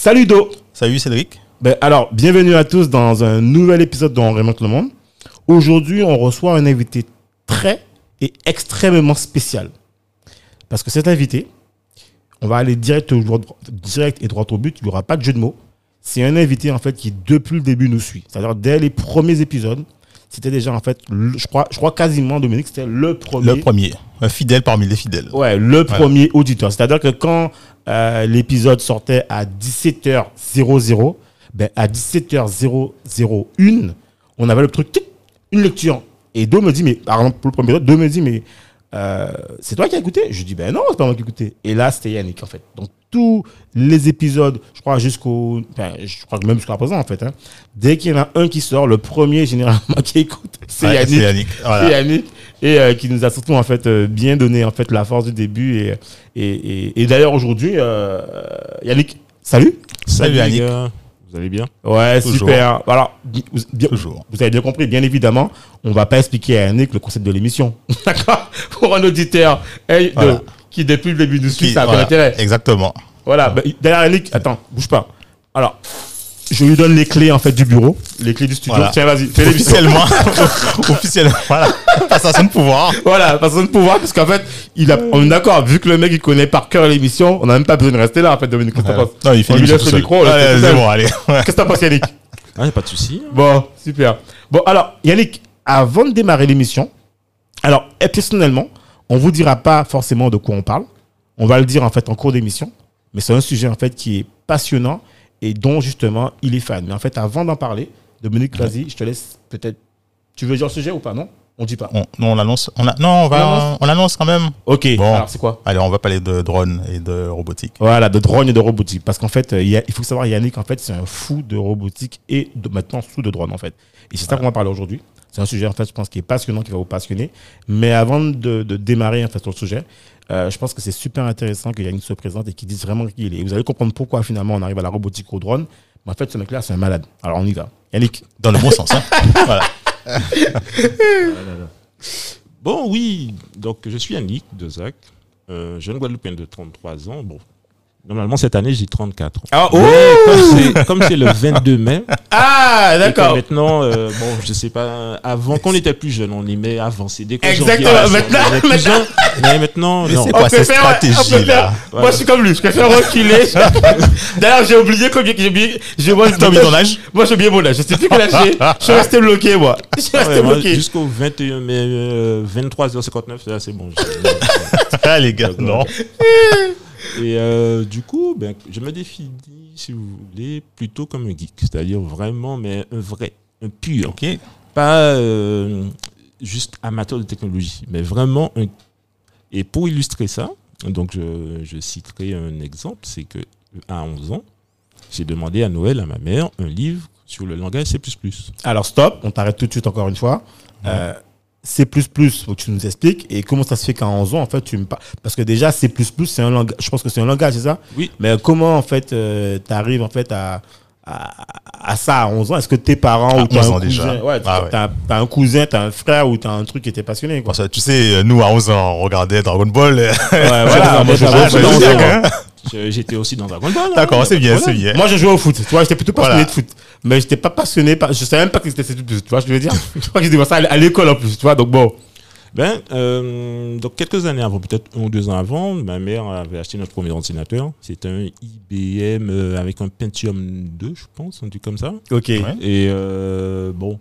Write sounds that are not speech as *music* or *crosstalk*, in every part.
Salut Do Salut Cédric. ben, Alors, bienvenue à tous dans un nouvel épisode de On remonte le monde. Aujourd'hui, on reçoit un invité très et extrêmement spécial. Parce que cet invité, on va aller direct, au, direct et droit au but, il n'y aura pas de jeu de mots. C'est un invité en fait qui depuis le début nous suit. C'est-à-dire dès les premiers épisodes, c'était déjà en fait, le- je crois, je crois quasiment Dominique, c'était le premier. Le premier. Un fidèle parmi les fidèles. Ouais, le premier auditeur. C'est-à-dire que quand euh, l'épisode sortait à 17h00, ben à 17h001, on avait le truc, une lecture. Et Do me dit, mais par exemple, pour le premier épisode, Do me dit, mais euh, c'est toi qui as écouté? Je dis, ben non, c'est pas moi qui ai écouté. Et là, c'était Yannick, en fait. Donc, tous les épisodes, je crois jusqu'au. Enfin, je crois que même jusqu'à présent, en fait. hein, dès qu'il y en a un qui sort, le premier, généralement, *laughs* qui écoute, c'est Ouais, Yannick c'est Yannick, voilà. Yannick et euh, qui nous a surtout en fait euh, bien donné en fait la force du début et et, et, et d'ailleurs aujourd'hui euh, Yannick salut Salut Yannick. Vous allez bien? Ouais Toujours. super alors vous- bien- Toujours. vous avez bien compris bien évidemment on va pas expliquer à Yannick le concept de l'émission *laughs* d'accord? Pour un auditeur hey, de- Voilà. qui depuis le début nous suit ça a voilà, intérêt Exactement. voilà. bah, D'ailleurs, Yannick, attends, bouge pas. Alors, je lui donne les clés en fait du bureau, les clés du studio. Voilà. Tiens, vas-y, fais. Officiellement. *laughs* Officiellement. Voilà. Passation de pouvoir. Voilà, façon de pouvoir, parce qu'en fait, il a, on est d'accord, vu que le mec il connaît par cœur l'émission, on n'a même pas besoin de rester là en fait, Dominique. Qu'est-ce que t'en penses? Non, il fait On lui laisse tout le micro, Allez, c'est bon, allez. Qu'est-ce que t'en penses, Yannick? Ah, y a pas de souci. Bon, super. Bon, alors, Yannick, avant de démarrer l'émission, alors, personnellement, on vous dira pas forcément de quoi on parle. On va le dire en fait en cours d'émission, mais c'est un sujet en fait qui est passionnant et dont justement il est fan. Mais en fait, avant d'en parler, Dominique, vas-y, je te laisse peut-être. Tu veux dire le sujet ou pas? Non? On dit pas. On, non, on annonce. On a, non, on va, on annonce quand même. Ok. Bon. Alors, c'est quoi? Allez, on va parler de drone et de robotique. Voilà, de drone et de robotique. Parce qu'en fait, euh, il y a- il faut savoir, Yannick, en fait, c'est un fou de robotique et de, maintenant sous de drone, en fait. Et c'est ça qu'on va parler aujourd'hui. C'est un sujet, en fait, je pense, qui est passionnant, qui va vous passionner. Mais avant de, de démarrer, en fait, sur le sujet, je pense que c'est super intéressant que Yannick se présente et qu'il dise vraiment qui il est. Et vous allez comprendre pourquoi, finalement, on arrive à la robotique au drone. Mais en fait, ce mec-là, c'est un malade. Alors, on y va. Yannick. Dans le bon sens. Hein. *laughs* Voilà. Bon, oui. Donc, je suis Yannick de Zac, euh, jeune Guadeloupéen de 33 ans. Bon, normalement, cette année, j'ai 34. Ah, Mais comme c'est- le 22 mai, *laughs* Ah, que maintenant, euh, bon, je sais pas, avant, quand on était plus jeune, on aimait avancer. Dès qu'on Exactement, maintenant- on plus jeune. Mais maintenant, Mais non. c'est quoi cette on stratégie là Moi, je suis comme lui. Je préfère reculer. *laughs* D'ailleurs, j'ai oublié combien. J'ai oublié. J'ai oublié ton âge *laughs* Moi, j'ai oublié mon âge. Je sais plus quel âge j'ai. Je suis resté bloqué, moi. Je suis resté Ouais, bloqué. Jusqu'au 21 mai, euh, 23h59, là, c'est bon. Ah, les gars, D'accord. non. Et euh, du coup, ben, je me définis, si vous voulez, plutôt comme un geek. C'est-à-dire vraiment, mais un vrai, un pur. Ok. Pas euh, juste amateur de technologie, mais vraiment un. Et pour illustrer ça, donc je, je citerai un exemple, c'est que à 11 ans, j'ai demandé à Noël, à ma mère, un livre sur le langage C++. Alors, stop. On t'arrête tout de suite encore une fois. Euh, C++, faut que tu nous expliques. Et comment ça se fait qu'à 11 ans, en fait, tu me parles. Parce que déjà, C++, c'est un langage. Je pense que c'est un langage, c'est ça? Oui. Mais comment, en fait, tu arrives, en fait, à. À, à ça à 11 ans, est-ce que tes parents À ou t'as 11 un ans cousin, déjà. ouais, Ah ouais. un cousin, t'as un frère ou t'as un truc qui était passionné quoi. Parce que tu sais, nous, à 11 ans, on regardait Dragon Ball. Ouais, voilà, *laughs* moi, je je foot à veux 11 dire, ans, moi. Je- J'étais aussi dans Ball. hein, D'accord, y a c'est de bien, c'est bien. Moi, je jouais au foot. Tu vois, j'étais plutôt passionné Voilà. de foot. Mais j'étais pas passionné par. Je savais même pas que c'était C++. Tu vois je veux dire? *laughs* Je crois que j'ai ça à l'école en plus. Tu vois, donc bon. Ben, euh, donc quelques années avant, peut-être un ou deux ans avant, ma mère avait acheté notre premier ordinateur. C'était un IBM euh, avec un Pentium 2, je pense, un truc comme ça. Ok. Ouais. Et euh, bon,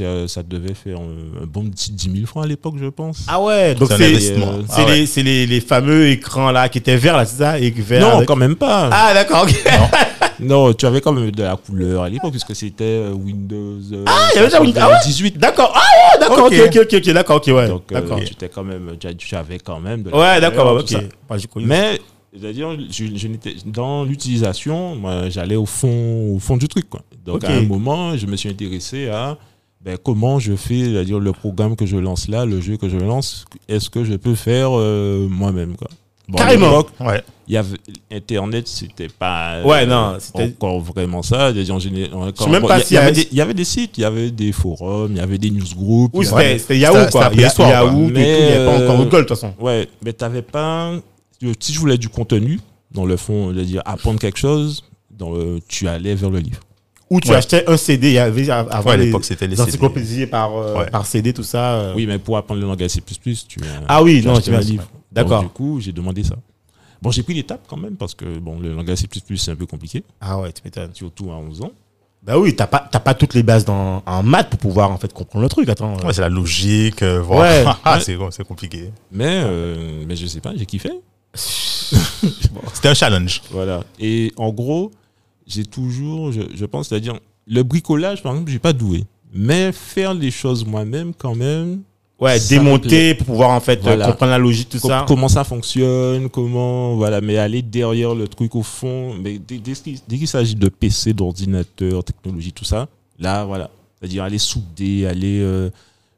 euh, ça devait faire un, un bon petit 10 000 francs à l'époque, je pense. Ah ouais, donc C'est euh, Ah ouais. les, les, les fameux écrans là qui étaient verts là, c'est ça? Et verts non, avec- quand même pas. Ah d'accord, ok. *laughs* Non, tu avais quand même de la couleur à l'époque, puisque c'était euh, Windows euh, Ah, il y avait déjà Windows- ah ouais? 18. D'accord, ah ouais, d'accord, ok, Ok. ok, d'accord, ok, ouais. Donc, euh, d'accord. tu étais quand même, tu avais quand même de la Ouais, d'accord, tout ok. connu. Mais C'est-à-dire, je, je n'étais dans l'utilisation, j'allais au fond, au fond du truc. Quoi. Donc, à un moment, je me suis intéressé à ben, comment je fais, c'est-à-dire le programme que je lance là, le jeu que je lance, est-ce que je peux faire euh, moi-même quoi? Bon, à Carrément. Ouais. il y avait Internet, c'était pas Ouais, non, c'était- encore vraiment ça. Encore- sais même pas il y avait des- y avait des sites, il y avait des forums, il y avait des newsgroups. Y c'était avait- c'était Yahoo, quoi. Yahoo, et tout, il n'y avait pas Mais, encore euh, Google, de toute façon. Ouais, mais t'avais pas. Si je voulais du contenu, dans le fond, c'est-à-dire apprendre quelque chose, dans le- tu allais vers le livre. Ou tu Ouais. achetais un CD, il y avait avant Ouais, à les, l'époque, c'était les encyclopédies par, euh, Ouais. par CD, tout ça. euh. Oui, mais pour apprendre le langage C, tu as. Ah oui, tu non, achetais un livre. D'accord. Du coup, j'ai demandé ça. Bon, j'ai pris l'étape quand même parce que bon, le langage C, c'est un peu compliqué, Ah ouais, tu m'étonnes. surtout à 11 ans. Bah oui, t'as pas, t'as pas toutes les bases dans, en maths pour pouvoir en fait comprendre le truc. Attends. Ouais, c'est la logique. euh, voir. Ouais. *laughs* Ah, c'est c'est compliqué. Mais, euh, mais je sais pas, j'ai kiffé. *laughs* C'était un challenge. Voilà. Et en gros, j'ai toujours, je, je pense, c'est-à-dire, le bricolage, par exemple, j'ai pas doué. Mais faire les choses moi-même, quand même, ouais, démonter pour pouvoir en fait euh, Voilà. comprendre la logique, tout Com- ça. comment ça fonctionne, comment, voilà, mais aller derrière le truc au fond, mais dès, dès qu'il dès qu'il s'agit de PC, d'ordinateur, technologie, tout ça, là, voilà. C'est-à-dire aller souder, aller euh,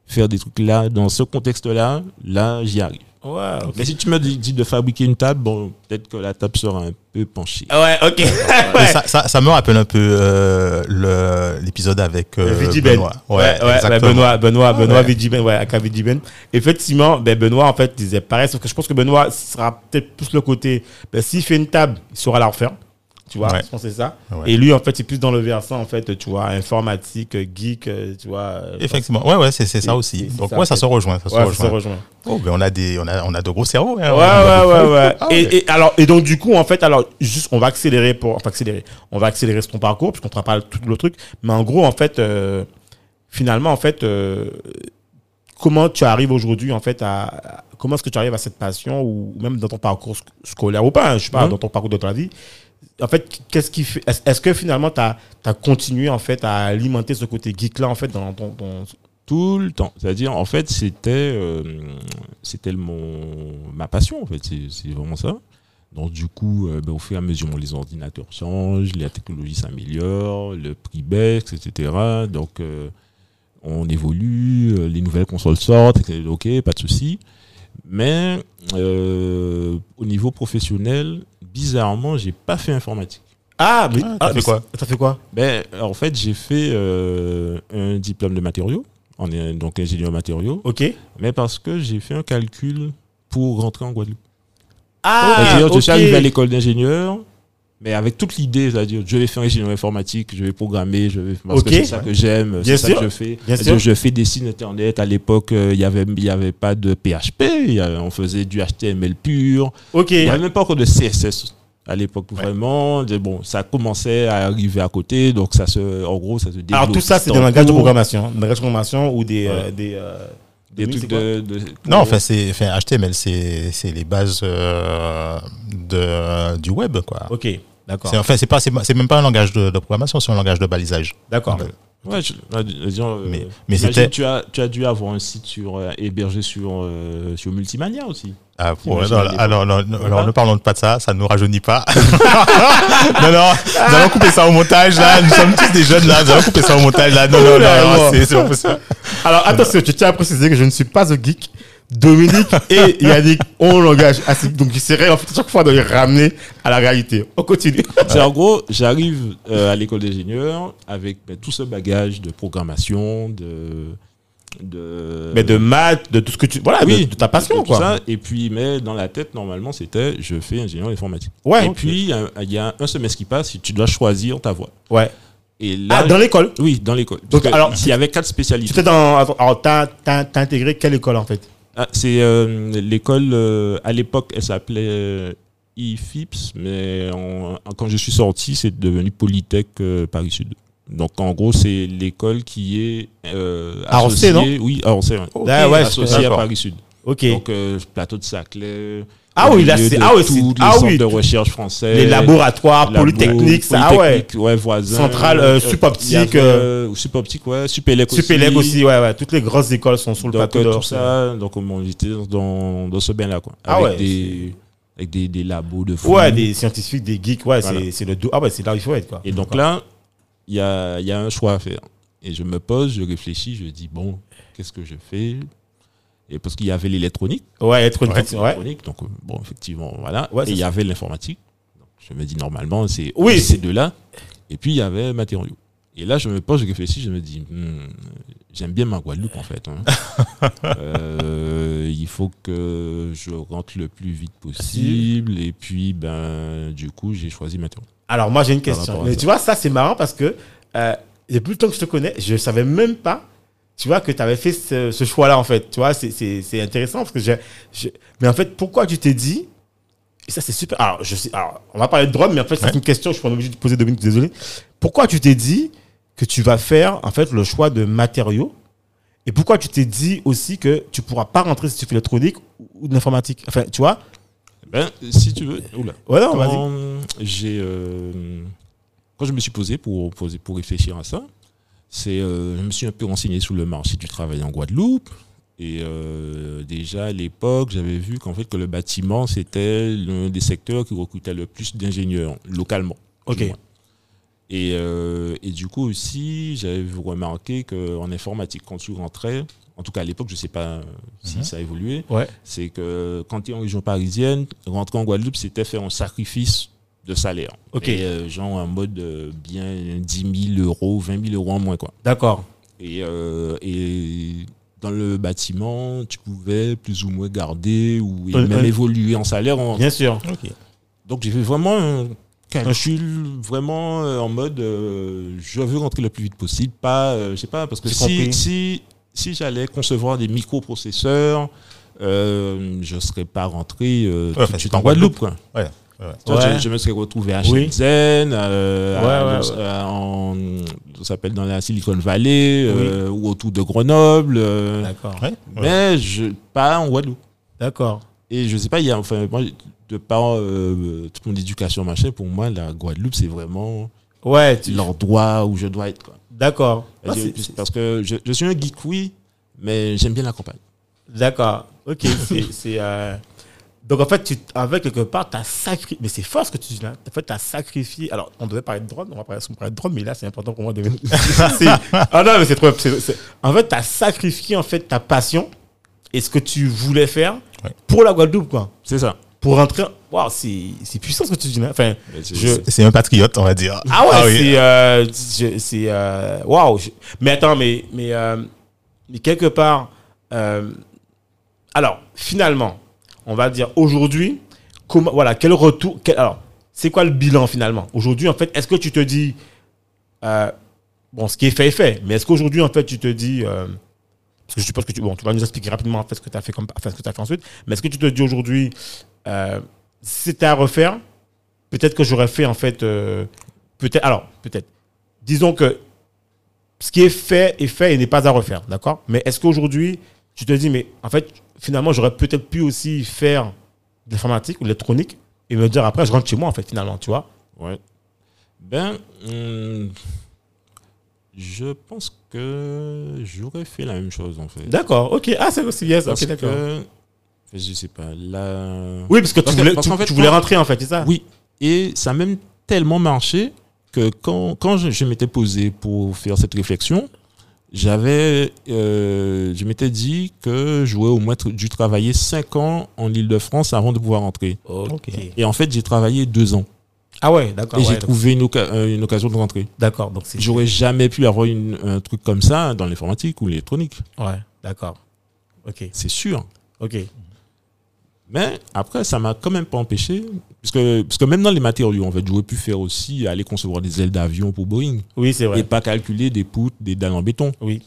faire des trucs là, dans ce contexte-là, là, j'y arrive. Ouais, ok. Mais si tu me dis, dis de fabriquer une table, bon, peut-être que la table sera un peu penchée. Ouais, ok. *laughs* Mais Ça, ça, ça me rappelle un peu euh, le- l'épisode avec euh, Vidi Ben. Benoît. Ouais, ouais, ouais. Benoît, Benoît, Ah, Benoît ouais. Vidi Ben, ouais, Aka Vidi Ben. Effectivement, ben, Benoît, en fait, disait pareil, sauf que je pense que Benoît sera peut-être plus le côté, ben, s'il fait une table, il saura la refaire. Tu vois, Ouais. je pense c'est ça. Ouais. Et lui, en fait, c'est plus dans le versant, en fait, tu vois, informatique, geek, euh, tu vois. euh, Effectivement. Ouais, ouais, c'est ça aussi. Donc, ça, ouais, ça se rejoint. Ça se Ouais, ça rejoint. se rejoint. Oh, ben on a des, on a, on a de gros cerveaux. hein. Ouais, ouais, ouais, ouais. *laughs* Ah et, et alors, et donc, du coup, en fait, alors, juste, on va accélérer pour, enfin, accélérer. On va accélérer ton parcours, puisqu'on ne pas tout le truc. Mais en gros, en fait, euh, finalement, en fait, euh, comment tu arrives aujourd'hui, en fait, à, à- comment est-ce que tu arrives à cette passion, ou même dans ton parcours sc- scolaire ou pas, hein, je sais pas, Mhm. dans ton parcours de ta vie. En fait, qu'est-ce qui fait, est-ce que finalement, tu as, continué, en fait, à alimenter ce côté geek-là, en fait, dans ton, Tout le temps. C'est-à-dire, en fait, c'était euh, c'était mon, ma passion, en fait. C'est vraiment ça. Donc, du coup, euh, ben, au fur et à mesure, les ordinateurs changent, la technologie s'améliore, le prix baisse, etc. Donc, euh, on évolue, les nouvelles consoles sortent, ok, pas de souci. Mais au niveau professionnel, bizarrement, j'ai pas fait informatique. Ah, mais, Ah, ah, t'as fait quoi ça- Ça fait quoi Ben, en fait, j'ai fait euh, un diplôme de matériaux, on est donc ingénieur matériaux, Ok. mais parce que j'ai fait un calcul pour rentrer en Guadeloupe. Ah, C'est-à-dire, je suis arrivé à l'école d'ingénieur, mais avec toute l'idée, c'est-à-dire, je vais faire ingénieur informatique, je vais programmer, je vais, parce que c'est ça que j'aime, c'est ça que je fais. Sûr. Je fais des sites internet. À l'époque, euh, il y avait, il y avait pas de PHP, y avait- on faisait du HTML pur. Ok. Il n'y avait même pas encore de CSS à l'époque, vraiment. De- Bon, ça commençait à arriver à côté, donc ça se, en gros, ça se développe. Alors tout ça, c'est des langages de programmation, des langages de programmation ou des euh, des euh, Des oui, trucs de, de- Non, enfin, c'est, enfin, HTML, c'est, c'est les bases euh, de, du web, quoi. Ok, d'accord, C'est, enfin, c'est pas, c'est, c'est même pas un langage de, de programmation, c'est un langage de balisage. d'accord. Ouais. Je- disons, euh, Mais- mais imagine, c'était- Tu as, tu as dû avoir un site sur, euh, hébergé sur, euh, sur Multimania aussi. Ah, pour, non, alors, non, non, Voilà. alors, ne parlons pas de ça, ça ne nous rajeunit pas. *laughs* non, non, nous allons couper ça au montage, là. Nous sommes tous des jeunes, là. Nous allons couper ça au montage, là. Non, non, non, non, c'est, c'est pas possible. Alors attention, tu tiens à préciser que je ne suis pas un geek. Dominique et Yannick ont un langage assez. Donc j'essaierai en fait à chaque fois de les ramener à la réalité. On continue. C'est en gros, j'arrive euh, à l'école d'ingénieur avec ben, tout ce bagage de programmation, de. de Mais de maths, de tout ce que tu. Voilà, oui, de, de ta passion, de tout quoi. ça. et puis, mais dans la tête, normalement, c'était je fais ingénieur informatique. Ouais, et puis, il y a un semestre qui passe, et tu dois choisir ta voie. Ouais. Et là, Ah, dans l'école? Oui, dans l'école. Donc, alors, il y avait quatre Tu spécialités. étais dans. Alors, t'as t'as- t'as intégré quelle école en fait? Ah, c'est euh, l'école, euh, à l'époque, elle s'appelait euh, IFIPS, mais quand je suis sorti, c'est devenu Polytech euh, Paris Sud. Donc en gros, c'est l'école qui est associée, oui, à Orsay, ouais. Ok, Ah associée à. Paris Sud. Ok. Donc plateau de Saclay. Ah au oui, là, c'est- ah oui, c'est- ah oui, de recherche français. les laboratoires, labo, polytechniques, ça, ah ouais. Polytechnique, ouais, voisin. Centrale, euh, y avait, euh, euh, Supoptique, ouais, Supélec aussi. Supélec aussi, ouais, ouais. Toutes les grosses écoles sont sur le Donc, plateau euh, Orsay. ça, donc on était dans, dans ce bain-là, quoi. Ah avec ouais, des, avec des, des labos de fou. Ouais, des scientifiques, des geeks, ouais, Voilà. c'est c'est le. Ah ouais, c'est là où il faut être, quoi. Et donc là, il y a, il y a un choix à faire. Et je me pose, je réfléchis, je dis, bon, qu'est-ce que je fais? Et parce qu'il y avait l'électronique. Ouais, être une Ouais. petite- ouais. électronique, donc euh, bon, effectivement, voilà. Ouais, et il y avait l'informatique. Je me dis, normalement, c'est Oui, ces deux-là. Et puis, il y avait matériaux. Et là, je me pose, je réfléchis, je me dis, hmm, j'aime bien ma Guadeloupe, en fait. hein. *laughs* Euh, il faut que je rentre le plus vite possible. Et puis, ben, du coup, j'ai choisi matériaux. Alors, moi, j'ai une question. Mais tu vois, ça, c'est marrant parce que euh, depuis le temps que je te connais, je savais même pas, tu vois, que tu avais fait ce, ce choix-là, en fait. Tu vois, c'est- c'est c'est intéressant parce que j'ai. Mais en fait, pourquoi tu t'es dit. Et ça, c'est super. Alors, je sais, alors, on va parler de drone, mais en fait, c'est Ouais. une question, je suis obligé de poser minutes, désolé. Pourquoi tu t'es dit que tu vas faire, en fait, le choix de matériaux? Et pourquoi tu t'es dit aussi que tu pourras pas rentrer si tu fais l'électronique ou de l'informatique? Enfin, tu vois? Ben, si tu veux. Oula. Ouais, non, vas-y. quand j'ai euh, quand je me suis posé pour pour réfléchir à ça, c'est euh, je me suis un peu renseigné sur le marché du travail en Guadeloupe et euh, déjà à l'époque j'avais vu qu'en fait que le bâtiment c'était l'un des secteurs qui recrutait le plus d'ingénieurs localement. Ok. Et, euh, et du coup aussi j'avais remarqué qu'en informatique quand tu rentrais en tout cas à l'époque je sais pas si Mhm. ça a évolué Ouais. c'est que quand tu es en région parisienne, rentrer en Guadeloupe, c'était faire un sacrifice de salaire. Ok. Et euh, genre en mode euh, bien 10 000 euros, 20 000 euros en moins. Quoi. D'accord. Et, euh, et dans le bâtiment, tu pouvais plus ou moins garder ou et même évoluer en salaire. en- Bien sûr. Donc j'ai fait vraiment un calcul vraiment en mode euh, je veux rentrer le plus vite possible. Pas, euh, je sais pas, parce que si, si, si j'allais concevoir des microprocesseurs, euh, je ne serais pas rentré euh, tout de enfin, suite en en Guadeloupe. quoi. Ouais. Ouais. Je, je me serais retrouvé à Oui. Shenzhen, euh, à- Ouais, ouais, ouais. à- en, ça s'appelle dans la Silicon Valley euh, ou autour de Grenoble, euh, D'accord. Ouais. ouais. mais je, pas en Guadeloupe. D'accord. Et je sais pas, il y a, enfin, moi, de par euh, toute mon éducation, machin, pour moi, la Guadeloupe, c'est vraiment Ouais, tu- l'endroit où je dois être. D'accord. Ah, parce que je, je suis un geek, oui, mais j'aime bien la campagne. D'accord. Ok. c'est- Donc, en fait, tu, avec quelque part, tu as sacrifié. Mais c'est fort ce que tu dis là. En fait, tu as sacrifié. Alors, on devait parler de drone. On va parler, on va parler de drone, mais là, c'est important pour moi de. *laughs* Ah non, mais c'est trop. En fait, tu as sacrifié en fait, ta passion et ce que tu voulais faire Ouais. pour la Guadeloupe, quoi. C'est ça. Pour rentrer. Waouh, c'est puissant ce que tu dis là. Enfin, Je- c'est- un patriote, on va dire. Ah ouais, oui. c'est. euh, euh, Waouh! Mais attends, mais. Mais, euh, mais quelque part. euh, alors, finalement, on va dire aujourd'hui, comment, voilà, quel retour. alors, c'est quoi le bilan finalement? Aujourd'hui, en fait, est-ce que tu te dis. euh, bon, ce qui est fait est fait, mais est-ce qu'aujourd'hui, en fait, tu te dis. euh, parce que je suppose que tu, bon, tu vas nous expliquer rapidement en fait, ce que tu as fait, ensuite, mais est-ce que tu te dis aujourd'hui, euh, c'était à refaire, peut-être que j'aurais fait en fait. peut-être. Alors, peut-être. Disons que ce qui est fait est fait et n'est pas à refaire, d'accord? Mais est-ce qu'aujourd'hui, tu te dis, mais en fait, finalement, j'aurais peut-être pu aussi faire de l'informatique ou de l'électronique et me dire après, je rentre chez moi, en fait, finalement, tu vois Ouais. Ben, hum, je pense que j'aurais fait la même chose en fait. D'accord, ok. Ah, c'est aussi ça. Parce ok, d'accord. que, je sais pas, là. Oui, parce que Parce tu voulais, parce tu, qu'en fait, tu voulais quand- rentrer, en fait, c'est ça? Oui, et ça a même tellement marché que quand, quand je, je m'étais posé pour faire cette réflexion, j'avais, euh, je m'étais dit que j'aurais au moins tr- dû travailler 5 ans en Ile-de-France avant de pouvoir rentrer. Et en fait, j'ai travaillé 2 ans. Ah ouais, d'accord. et ouais, j'ai trouvé une, oca- euh, une occasion de rentrer. D'accord, donc c'est. J'aurais jamais pu avoir une- un truc comme ça dans l'informatique ou l'électronique. Ouais, d'accord. Ok, C'est sûr. ok. Mais après, ça m'a quand même pas empêché. Parce que, parce que même dans les matériaux, en fait, j'aurais pu faire aussi aller concevoir des ailes d'avion pour Boeing. Oui, c'est vrai. et pas calculer des poutres, des dalles en béton. Oui.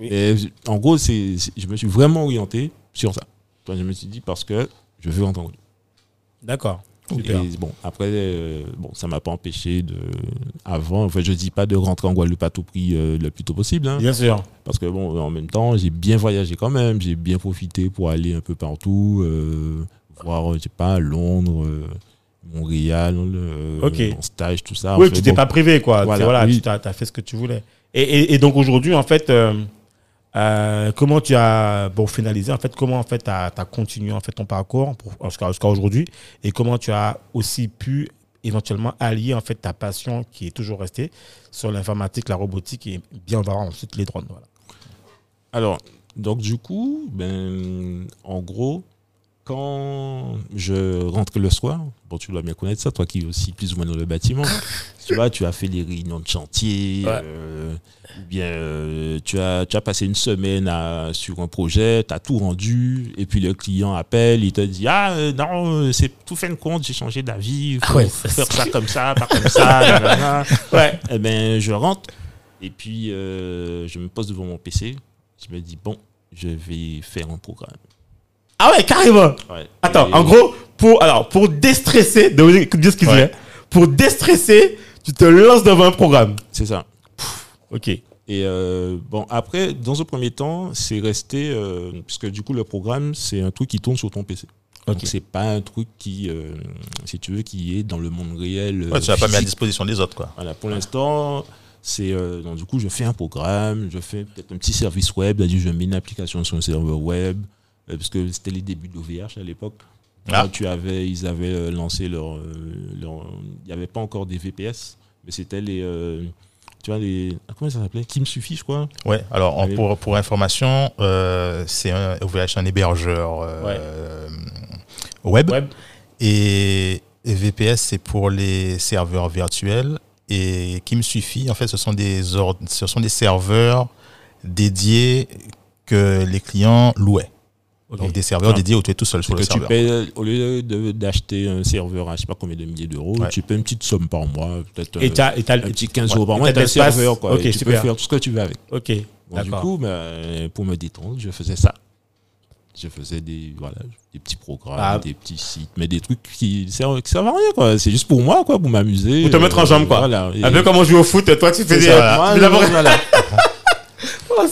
Oui. Et en gros, c'est, je me suis vraiment orienté sur ça. Je me suis dit parce que je veux entendre. D'accord. Et bon, après, euh, bon, ça m'a pas empêché de, avant, enfin, je dis pas de rentrer en Guadeloupe à tout prix euh, le plus tôt possible, hein, Bien sûr. parce que bon, en même temps, j'ai bien voyagé quand même, j'ai bien profité pour aller un peu partout, euh, voir, je sais pas, Londres, euh, Montréal, en stage, tout ça. oui, tu t'es bon, pas privé, quoi. Voilà, Voilà, oui. tu as, fait ce que tu voulais. Et, et- et donc aujourd'hui, en fait, euh, comment tu as bon, finalisé en fait Comment en fait tu as, continué en fait ton parcours jusqu'à aujourd'hui Et comment tu as aussi pu éventuellement allier en fait ta passion qui est toujours restée sur l'informatique, la robotique et bien voir ensuite les drones. Voilà. Alors, donc du coup, ben, en gros, quand je rentre le soir, bon, tu dois bien connaître ça, toi qui es aussi plus ou moins dans le bâtiment, tu vois, tu as fait les réunions de chantier, Ouais. euh, ou bien euh, tu, as, tu as passé une semaine à- sur un projet, tu as tout rendu, et puis le client appelle, il te dit Ah euh, non, c'est tout fait de compte, j'ai changé d'avis, faut Ah ouais, faire ça comme ça, pas comme ça. *laughs* Ouais. Eh ben, je rentre et puis euh, je me pose devant mon PC. Je me dis, bon, je vais faire un programme. Ah ouais, carrément Ouais. Attends, Et- en gros, pour, alors, pour déstresser, de- écoute bien ce qu'il dit, Ouais. pour déstresser, tu te lances devant un programme. C'est ça. Ok. Et euh, bon, après, dans un premier temps, c'est resté, euh, parce que du coup, le programme, c'est un truc qui tourne sur ton PC. Ok. Donc, c'est pas un truc qui, euh, si tu veux, qui est dans le monde réel. Ouais, tu l'as pas mis à disposition des autres, quoi. Voilà, pour l'instant, c'est euh, donc du coup je fais un programme, je fais peut-être un petit service web, c'est-à-dire je mets une application sur un serveur web, euh, parce que c'était les débuts d'OVH à l'époque. Ah. Tu avais, ils avaient euh, lancé leur, euh, leur- il n'y avait pas encore des VPS, mais c'était les, euh, tu vois les, ah, comment ça s'appelait, Qui me suffit, je crois. Ouais, alors en- pour, pour information, euh, c'est un OVH, un hébergeur euh, web. Web. Et, VPS, c'est pour les serveurs virtuels. Et qui me suffit, en fait, ce sont des, ord- ce sont des serveurs dédiés que les clients louaient. Ok. Donc des serveurs Ah. dédiés où tu es tout seul sur que le tu serveur. payes, au lieu d'acheter un serveur à je sais pas combien de milliers d'euros, Ouais. tu payes une petite somme par mois, peut-être Et euh, t'as, et t'as, un petit 15 ouais. euros par mois, et t'as un serveur, quoi. Ok, et tu super. peux faire tout ce que tu veux avec. Ok. Bon, du coup, ben, pour me détendre, je faisais ça. Je faisais des, voilà, des petits programmes, Ah. des petits sites, mais des trucs qui servent, qui servent à rien, quoi. C'est juste pour moi, quoi, pour m'amuser. Pour te mettre en jambe, quoi. Voilà. Un peu comme on joue au foot, toi tu fais C'est des. ça, tu voilà. *laughs* Oh,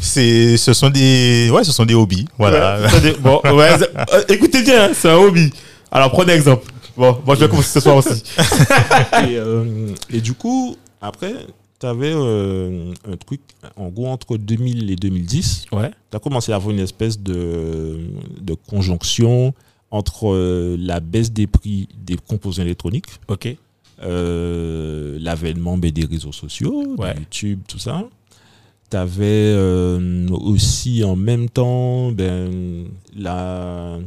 c'est ce sont des, ouais, ce sont des hobbies. Voilà. Ouais, bon, *laughs* ouais, euh, écoutez bien, c'est un hobby. Alors prenez exemple. Bon, moi je vais commencer ce soir aussi. *laughs* et, euh, et du coup, après, tu avais un truc, en gros, entre 2000 et 2010, Ouais. tu as commencé à avoir une espèce de, de conjonction entre euh, la baisse des prix des composants électroniques, Ok. euh, l'avènement ben, des réseaux sociaux, de. YouTube, tout ça. Tu avais aussi en même temps ben, la,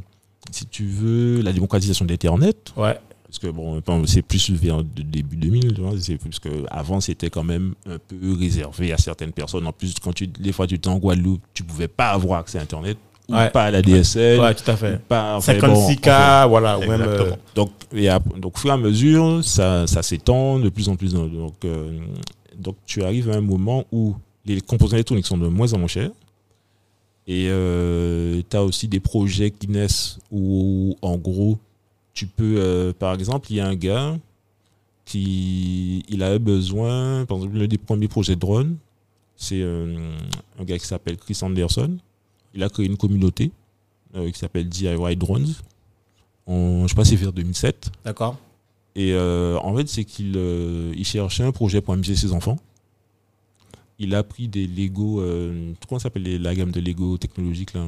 si tu veux, la démocratisation d'Internet. Ouais. Parce que bon, bon, c'est plus vers le début 2000, tu vois, parce que avant c'était quand même un peu réservé à certaines personnes. En plus, quand tu, des fois tu étais en Guadeloupe, tu pouvais pas avoir accès à Internet, ou Ouais. pas à la DSL, Ouais, tout à fait. pas. enfin, bon, 56K, enfin, voilà. ou même, euh, donc, et à- donc, au fur et à mesure, ça, ça s'étend de plus en plus. dans- Donc, euh, donc, tu arrives à un moment où les composants électroniques sont de moins en moins chers. Et tu as aussi des projets qui naissent où, en gros, tu peux, euh, par exemple, il y a un gars qui il avait besoin, par exemple, l'un des premiers projets de drone, c'est euh, un gars qui s'appelle Chris Anderson. Il a créé une communauté euh, qui s'appelle DIY Drones. En, je sais pas, c'est vers 2007. D'accord. Et euh, en fait, c'est qu'il euh, il cherchait un projet pour amuser ses enfants. Il a pris des Lego, euh, comment ça s'appelle les- la gamme de Lego technologique là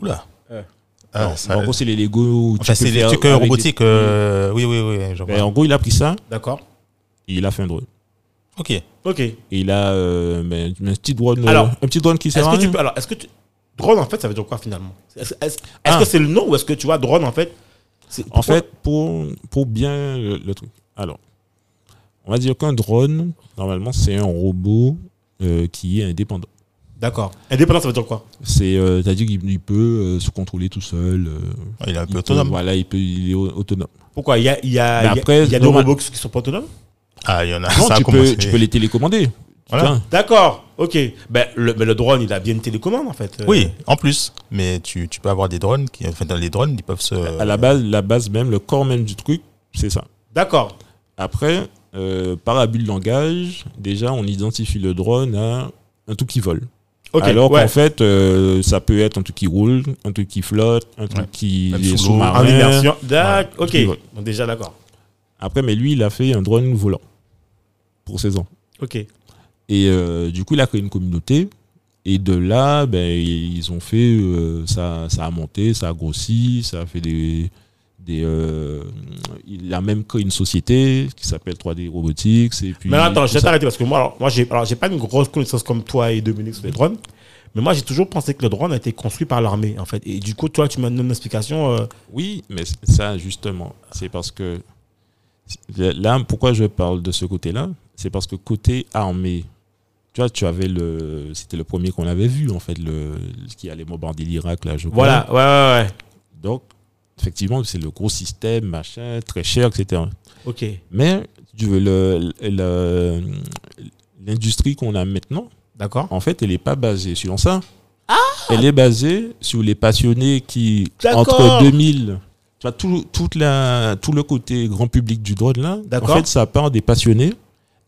Oula. Ouais. Ah, ça- En gros, c'est les Lego. enfin, c'est des faire trucs euh, des- robotiques. euh, oui, oui, oui. Vois. en gros, il a pris ça D'accord. et il a fait un drone. Ok. Ok. Et il a euh, mais- mais un petit drone, Alors, un petit drone qui sert Est-ce que tu peux. Alors, est-ce que tu. Drone, en fait, ça veut dire quoi finalement? Est-ce Ah. que c'est le nom ou est-ce que tu vois, drone, en fait En fait, pour, pour bien le, le truc. Alors, on va dire qu'un drone, normalement, c'est un robot euh, qui est indépendant. D'accord. Indépendant, ça veut dire quoi? C'est, euh, c'est-à-dire qu'il il peut euh, se contrôler tout seul. euh, Il est un il peu peut- autonome. voilà, il, peut, il est au- autonome. Pourquoi? Il y a, il y a, il y a- après, il y a des normal- robots qui sont pas autonomes? Ah, il y en a. Non, ça a tu, peux, tu peux les télécommander. Voilà. D'accord. Ok. Ben, le, mais le drone, il a bien une télécommande, en fait. Oui, en plus. Mais tu, tu peux avoir des drones qui, enfin, dans les drones, ils peuvent se. À la base, la base même, le corps même du truc, c'est ça. D'accord. Après, euh, par abus de langage, déjà, on identifie le drone à un truc qui vole. Ok. Alors ouais. qu'en fait, euh, ça peut être un truc qui roule, un truc qui flotte, un truc Ouais. qui Même est sous-marin. En immersion. D'accord. Ok. Qui vole. Donc, déjà, d'accord. Après, mais lui, il a fait un drone volant pour ses ans. Ok. Et euh, du coup, il a créé une communauté Et de là, ben, ils ont fait, euh, ça, ça a monté, ça a grossi, ça a fait des. Des euh, il a même créé une société qui s'appelle 3D Robotics. Et puis, Mais attends, je vais t'arrêter parce que moi, alors, moi, j'ai, alors, j'ai pas une grosse connaissance comme toi et Dominique sur les drones. Mais moi, j'ai toujours pensé que le drone a été construit par l'armée, en fait. Et du coup, toi, tu m'as donné une explication. euh, Oui, mais ça, justement, c'est parce que. Là, pourquoi je parle de ce côté-là? C'est parce que côté armée, tu vois, tu avais le. C'était le premier qu'on avait vu, en fait, le, qui allait bombarder l'Irak, là, je crois. Voilà, ouais, ouais, ouais. Donc, effectivement, c'est le gros système, machin, très cher, etc. Ok. Mais, tu veux, le- le- l'industrie qu'on a maintenant, D'accord. en fait, elle n'est pas basée sur ça. Elle est basée sur les passionnés qui, entre 2000, tu vois, tout, toute la, tout le côté grand public du drone là, en fait, ça part des passionnés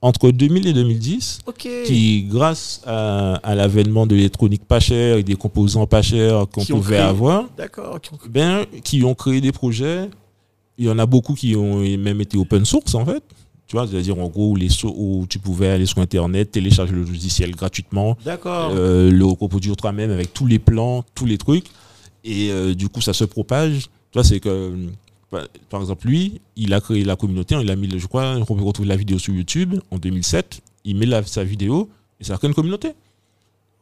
entre 2000 et 2010 Ok. qui, grâce à, à l'avènement de l'électronique pas chère et des composants pas chers qu'on Qui ont pouvait créé- avoir, D'accord. ok. ben, qui ont créé des projets. Il y en a beaucoup qui ont même été open source en fait. Tu vois, c'est-à-dire en gros où, les so- où tu pouvais aller sur Internet, télécharger le logiciel gratuitement, euh, le reproduire toi-même avec tous les plans, tous les trucs. Et euh, du coup, ça se propage. Tu vois, c'est que, par- par exemple, lui, il a créé la communauté, il a mis, je crois, on peut retrouver la vidéo sur YouTube en 2007. Il met la- sa vidéo et ça crée une communauté.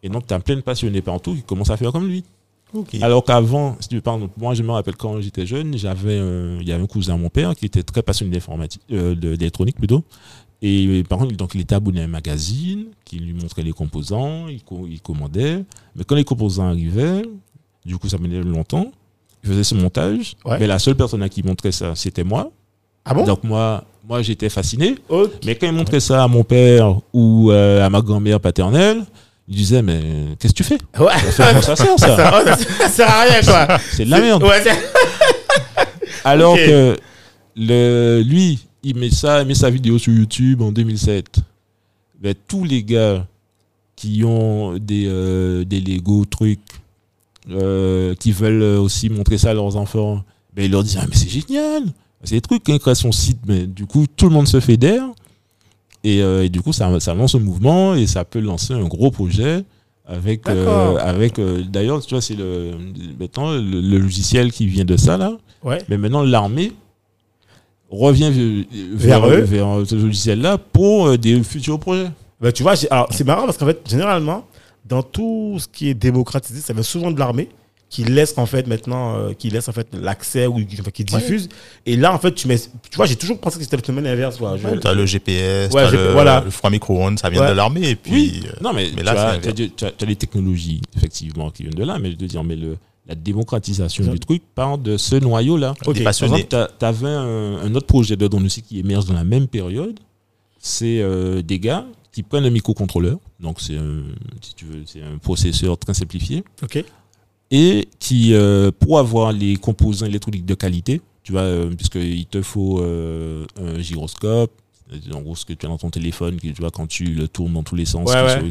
Et donc, tu as plein de passionnés partout qui commencent à faire comme lui. Ok. Alors qu'avant, si tu parles, moi je me rappelle quand j'étais jeune, j'avais, euh, il y avait un cousin à mon père qui était très passionné d'informatique, euh, d'électronique plutôt. Et euh, par contre, donc il était abonné à un magazine qui lui montrait les composants, il, co- il commandait. Mais quand les composants arrivaient, du coup ça menait longtemps, il faisait ce montage. Ouais. Mais la seule personne à qui il montrait ça, c'était moi. Ah bon? Donc moi, moi j'étais fasciné. Mais quand il montrait ça à mon père ou euh, à ma grand-mère paternelle, il disait mais qu'est-ce que tu fais? Ouais. Ça, *laughs* ça sert ça *laughs* Ça, sert à rien, quoi. C'est de la merde. Ouais, *laughs* Alors que le, lui, il met ça, il met sa vidéo sur YouTube en 2007. Ben, tous les gars qui ont des, euh, des Lego trucs, euh, qui veulent aussi montrer ça à leurs enfants, ben, ils leur disent Ah, mais c'est génial! C'est des trucs, hein, créer son site, mais du coup, tout le monde se fédère. Et, euh, et du coup, ça, ça lance un mouvement et ça peut lancer un gros projet avec, euh, avec euh, d'ailleurs, tu vois, c'est le, maintenant, le, le logiciel qui vient de ça, là. Ouais. Mais maintenant, l'armée revient vers, Vers eux. vers ce logiciel-là pour euh, des futurs projets. Bah, tu vois, alors, c'est marrant parce qu'en fait, généralement, dans tout ce qui est démocratisé, ça vient souvent de l'armée qui laisse en fait maintenant, euh, qui laisse en fait l'accès ou qui, enfin, qui diffuse. Et là, en fait, tu mets, tu vois, j'ai toujours pensé que c'était le phénomène inverse. quoi. Je- T'as le GPS, Ouais, t'as j'ai- le, voilà. le froid micro-ondes, ça vient Ouais. de l'armée. Et puis, euh, non, mais, là, tu as, les technologies, effectivement, qui viennent de là, mais je veux dire, mais le, la démocratisation du truc part de ce noyau-là. Ok. des Par exemple, tu avais un, un autre projet de drone aussi qui émerge dans la même période. C'est euh, des gars qui prennent un microcontrôleur. Donc, c'est un, si tu veux, c'est un processeur très simplifié. Et qui, euh, pour avoir les composants électroniques de qualité, tu vois, euh, puisqu'il te faut euh, un gyroscope, en gros ce que tu as dans ton téléphone, que tu vois quand tu le tournes dans tous les sens, Ouais, ouais. soit-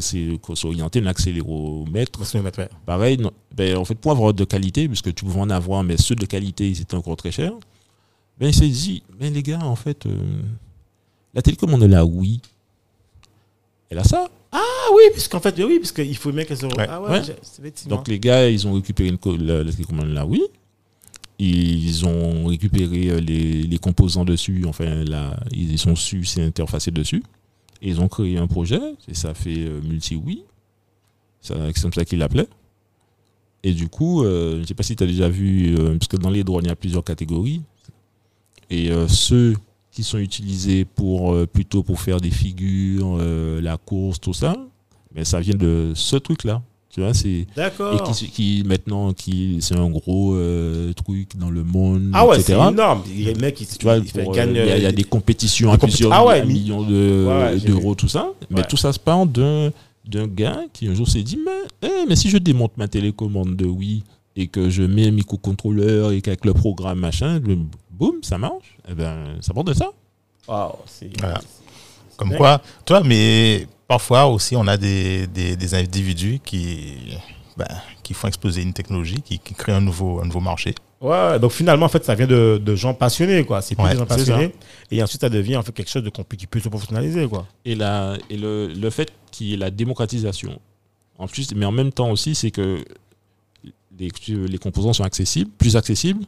c'est orienté, un accéléromètre. Ouais. Pareil, non, ben, en fait, pour avoir de qualité, puisque tu pouvais en avoir, mais ceux de qualité, ils étaient encore très chers, ben, il s'est dit, mais les gars, en fait, euh, la télécommande de la Wii, elle a ça. Ah oui, puisqu'en fait, oui, puisqu'il faut bien qu'elle se. Ouais. Ah ouais. Donc les gars, ils ont récupéré co- la, télécommande là, oui. Ils ont récupéré euh, les, les composants dessus, enfin là, ils sont su, c'est interfacé dessus. Et ils ont créé un projet, et ça fait euh, multi-oui. C'est comme ça qu'ils l'appelaient. Et du coup, euh, je ne sais pas si tu as déjà vu, euh, parce que dans les drones, il y a plusieurs catégories. Et ceux qui sont utilisés pour euh, plutôt pour faire des figures, euh, la course, tout ça, mais ça vient de ce truc-là. Tu vois, c'est et D'accord. qui, qui maintenant qui c'est un gros euh, truc dans le monde, Ah ouais, c'est énorme. Il y a qui Tu vois, il pour, il y, a- il y a des compétitions des à plusieurs Ah ouais, mi- mi- millions de- Ouais, d'euros, tout ça. Mais tout ça se part d'un d'un gars qui un jour s'est dit mais, eh, mais si je démonte ma télécommande de Wii et que je mets un microcontrôleur et qu'avec le programme machin, boum, ça marche. Eh ben, ça part de ça. Waouh, c'est. Voilà. Comme quoi, toi, mais parfois aussi, on a des, des, des individus qui, ben, qui font exploser une technologie, qui, qui créent un nouveau, un nouveau marché. Ouais, donc finalement, en fait, ça vient de, de gens passionnés, quoi. C'est plus Ouais, des gens passionnés. Et ensuite, ça devient en fait quelque chose de qui peut se professionnaliser, quoi. Et, la, et le, le fait qu'il y ait la démocratisation, En plus, mais en même temps aussi, c'est que les, les composants sont accessibles, plus accessibles.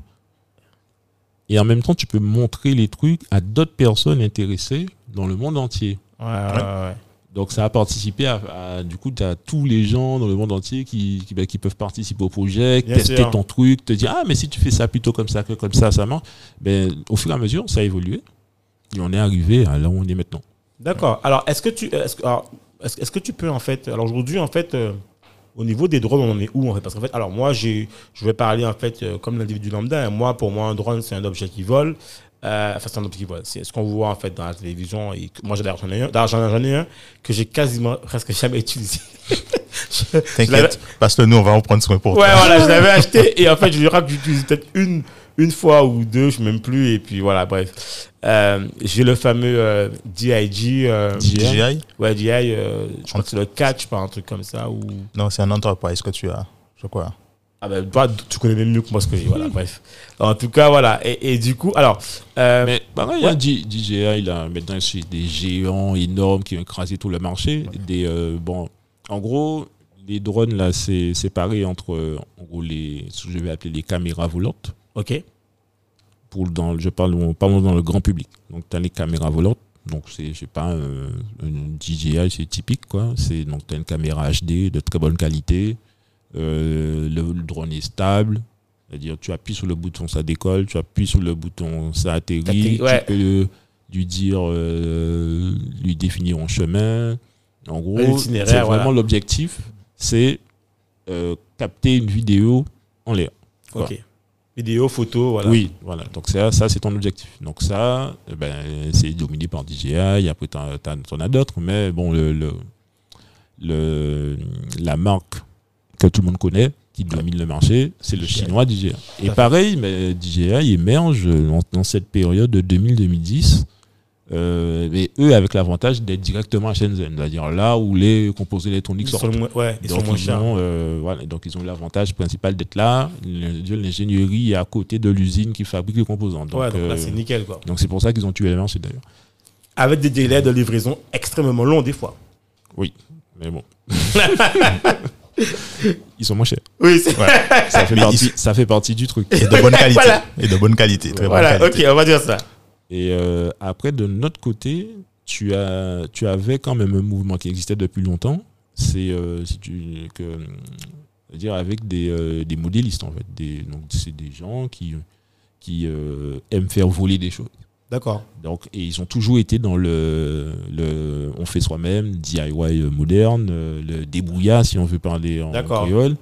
Et en même temps, tu peux montrer les trucs à d'autres personnes intéressées dans le monde entier. Ouais, ouais, ouais. Donc ça a participé à, à- du coup, as tous les gens dans le monde entier qui, qui, bah, qui peuvent participer au projet, Bien tester sûr. ton truc, te dire ah mais si tu fais ça plutôt comme ça que comme ça, ça marche. Ben, au fur et à mesure, ça a évolué. Et on est arrivé à là où on est maintenant. D'accord. Alors, est-ce que tu, est-ce, que- alors, est-ce, est-ce que tu peux en fait, alors aujourd'hui en fait, euh, au niveau des drones, on en est où en fait? Parce qu'en fait, alors moi, je vais parler en fait euh, comme l'individu lambda. Moi, pour moi, un drone, c'est un objet qui vole. Euh, enfin, c'est un objet qui vole. C'est ce qu'on voit en fait dans la télévision. Et que- moi, j'en ai un, j'en ai un que j'ai quasiment presque jamais utilisé. *laughs* T'inquiète, passe-le nous, on va en prendre soin pour Ouais, toi. voilà, je l'avais *laughs* acheté et en fait, je crois que j'utilise peut-être une, une fois ou deux, je ne même plus. Et puis voilà, bref. Euh, j'ai le fameux euh, DIG. euh, DJI Ouais, DI, euh, je crois que c'est le catch, pas un truc comme ça. Ou... Non, c'est un Enterprise que tu as. Je crois. Ah ben, toi, tu connais même mieux que moi ce que j'ai. Voilà, *laughs* bref. En tout cas, voilà. Et, et du coup, alors. euh, Mais pareil, ouais. hein, D- DJI, là, maintenant, c'est des géants énormes qui ont écrasé tout le marché. Des, euh, bon, en gros, les drones, là, c'est séparé entre, euh, en gros, les, ce que je vais appeler les caméras volantes. ok. Pour dans, je parle, dans le grand public. Donc, tu as les caméras volantes. Donc, c'est, je sais pas, euh, une DJI, c'est typique, quoi. C'est, donc, tu as une caméra HD de très bonne qualité. Euh, le, le drone est stable. C'est-à-dire, tu appuies sur le bouton, ça décolle. Tu appuies sur le bouton, ça atterrit. Ouais. Tu peux lui dire, euh, lui définir un chemin. En gros, c'est voilà. vraiment l'objectif. C'est euh, capter une vidéo en l'air. Ok. Vidéo, photo, voilà. Oui, voilà. Donc ça, ça c'est ton objectif. Donc ça, eh ben, c'est dominé par DJI. Après, tu en as d'autres, mais bon, le, le, le- la marque que tout le monde connaît, qui domine le marché, c'est le DJI. chinois DJI. Et pareil, mais DJI émerge dans, dans cette période de 2000-2010. Euh, mais eux avec l'avantage d'être directement à Shenzhen, c'est-à-dire là où les composés électroniques Ils sortent. sont, ouais, ils sont Donc ils, chers. ont, euh, voilà, donc ils ont l'avantage principal d'être là. L'ingénierie est à côté de l'usine qui fabrique les composants. Donc ouais, donc là, euh, c'est nickel, quoi. donc c'est pour ça qu'ils ont tué les marché d'ailleurs. Avec des délais de livraison extrêmement longs, des fois. Mais bon. *laughs* Ils sont moins chers. Oui, c'est Ça fait, partie, ils- ça fait partie du truc. Et de bonne *laughs* qualité. Voilà. Et de bonne qualité. Très Voilà, bonne ok, on va dire ça. Et euh, après, de notre côté, tu, as, tu avais quand même un mouvement qui existait depuis longtemps. C'est euh, si tu, que, euh, dire avec des, euh, des modélistes en fait. Des, donc c'est des gens qui, qui euh, aiment faire voler des choses. D'accord. Donc, et ils ont toujours été dans le, le on fait soi-même, DIY moderne, euh, le débrouillard si on veut parler en D'accord. créole.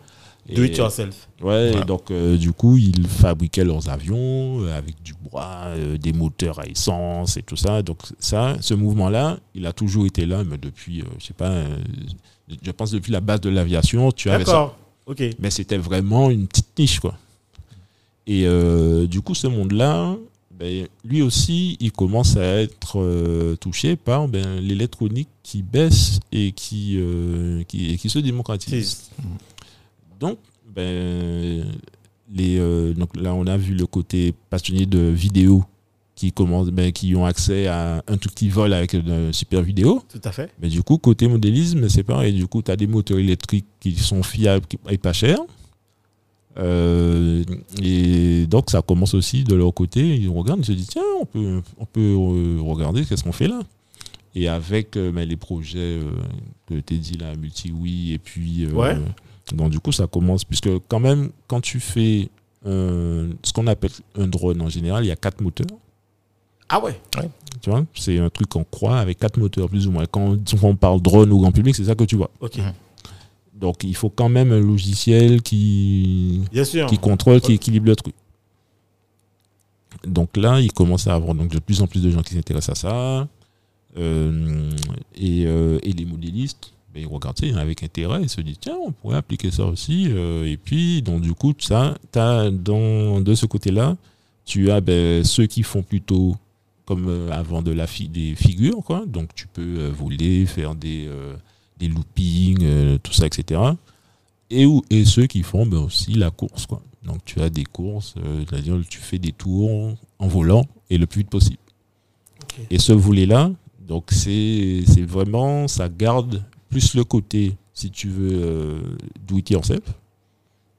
Do Et- it yourself. Ouais, Voilà. et donc euh, du coup, ils fabriquaient leurs avions euh, avec du bois, euh, des moteurs à essence et tout ça. Donc ça, ce mouvement-là, il a toujours été là, mais depuis, euh, je sais pas, euh, je pense depuis la base de l'aviation, tu avais ça. D'accord. Ok. Mais c'était vraiment une petite niche, quoi. Et euh, du coup, ce monde-là, ben, lui aussi, il commence à être euh, touché par ben, l'électronique qui baisse et qui, euh, qui, et qui se démocratise. Si. Donc, ben, les, euh, donc là, on a vu le côté passionné de vidéo qui, commence, ben, qui ont accès à un tout petit vol avec une super vidéo. Tout à fait. Mais du coup, côté modélisme, c'est pareil. Du coup, tu as des moteurs électriques qui sont fiables qui- et pas chers. Euh, et donc, ça commence aussi de leur côté. Ils regardent, ils se disent tiens, on peut, on peut euh, regarder qu'est-ce qu'on fait là. Et avec euh, ben, les projets euh, que tu dit là, multi-oui, et puis. Ouais. Donc, du coup, ça commence. Puisque, quand même, quand tu fais euh, ce qu'on appelle un drone en général, il y a quatre moteurs. Ah ouais. Tu vois, c'est un truc qu'on croit avec quatre moteurs plus ou moins. Quand on parle drone au grand public, c'est ça que tu vois. Ok. Mhm. Donc il faut quand même un logiciel qui, Bien sûr. qui contrôle, qui équilibre le truc. Donc là, il commence à avoir donc, de plus en plus de gens qui s'intéressent à ça. Euh, et, euh, et les modélistes, ils regardent ça avec intérêt, ils se disent tiens, on pourrait appliquer ça aussi. euh, et puis, donc du coup, ça, as dans, de ce côté-là, tu as ben, ceux qui font plutôt comme euh, avant de la fi- des figures, quoi. Donc tu peux euh, voler, faire des, euh, des loopings, euh, tout ça, etc. Et, où- et ceux qui font ben, aussi la course, quoi. Donc tu as des courses, euh, c'est-à-dire tu fais des tours en volant et le plus vite possible. Et ce volet-là, donc c'est vraiment, ça garde plus le côté si tu veux euh, do it yourself.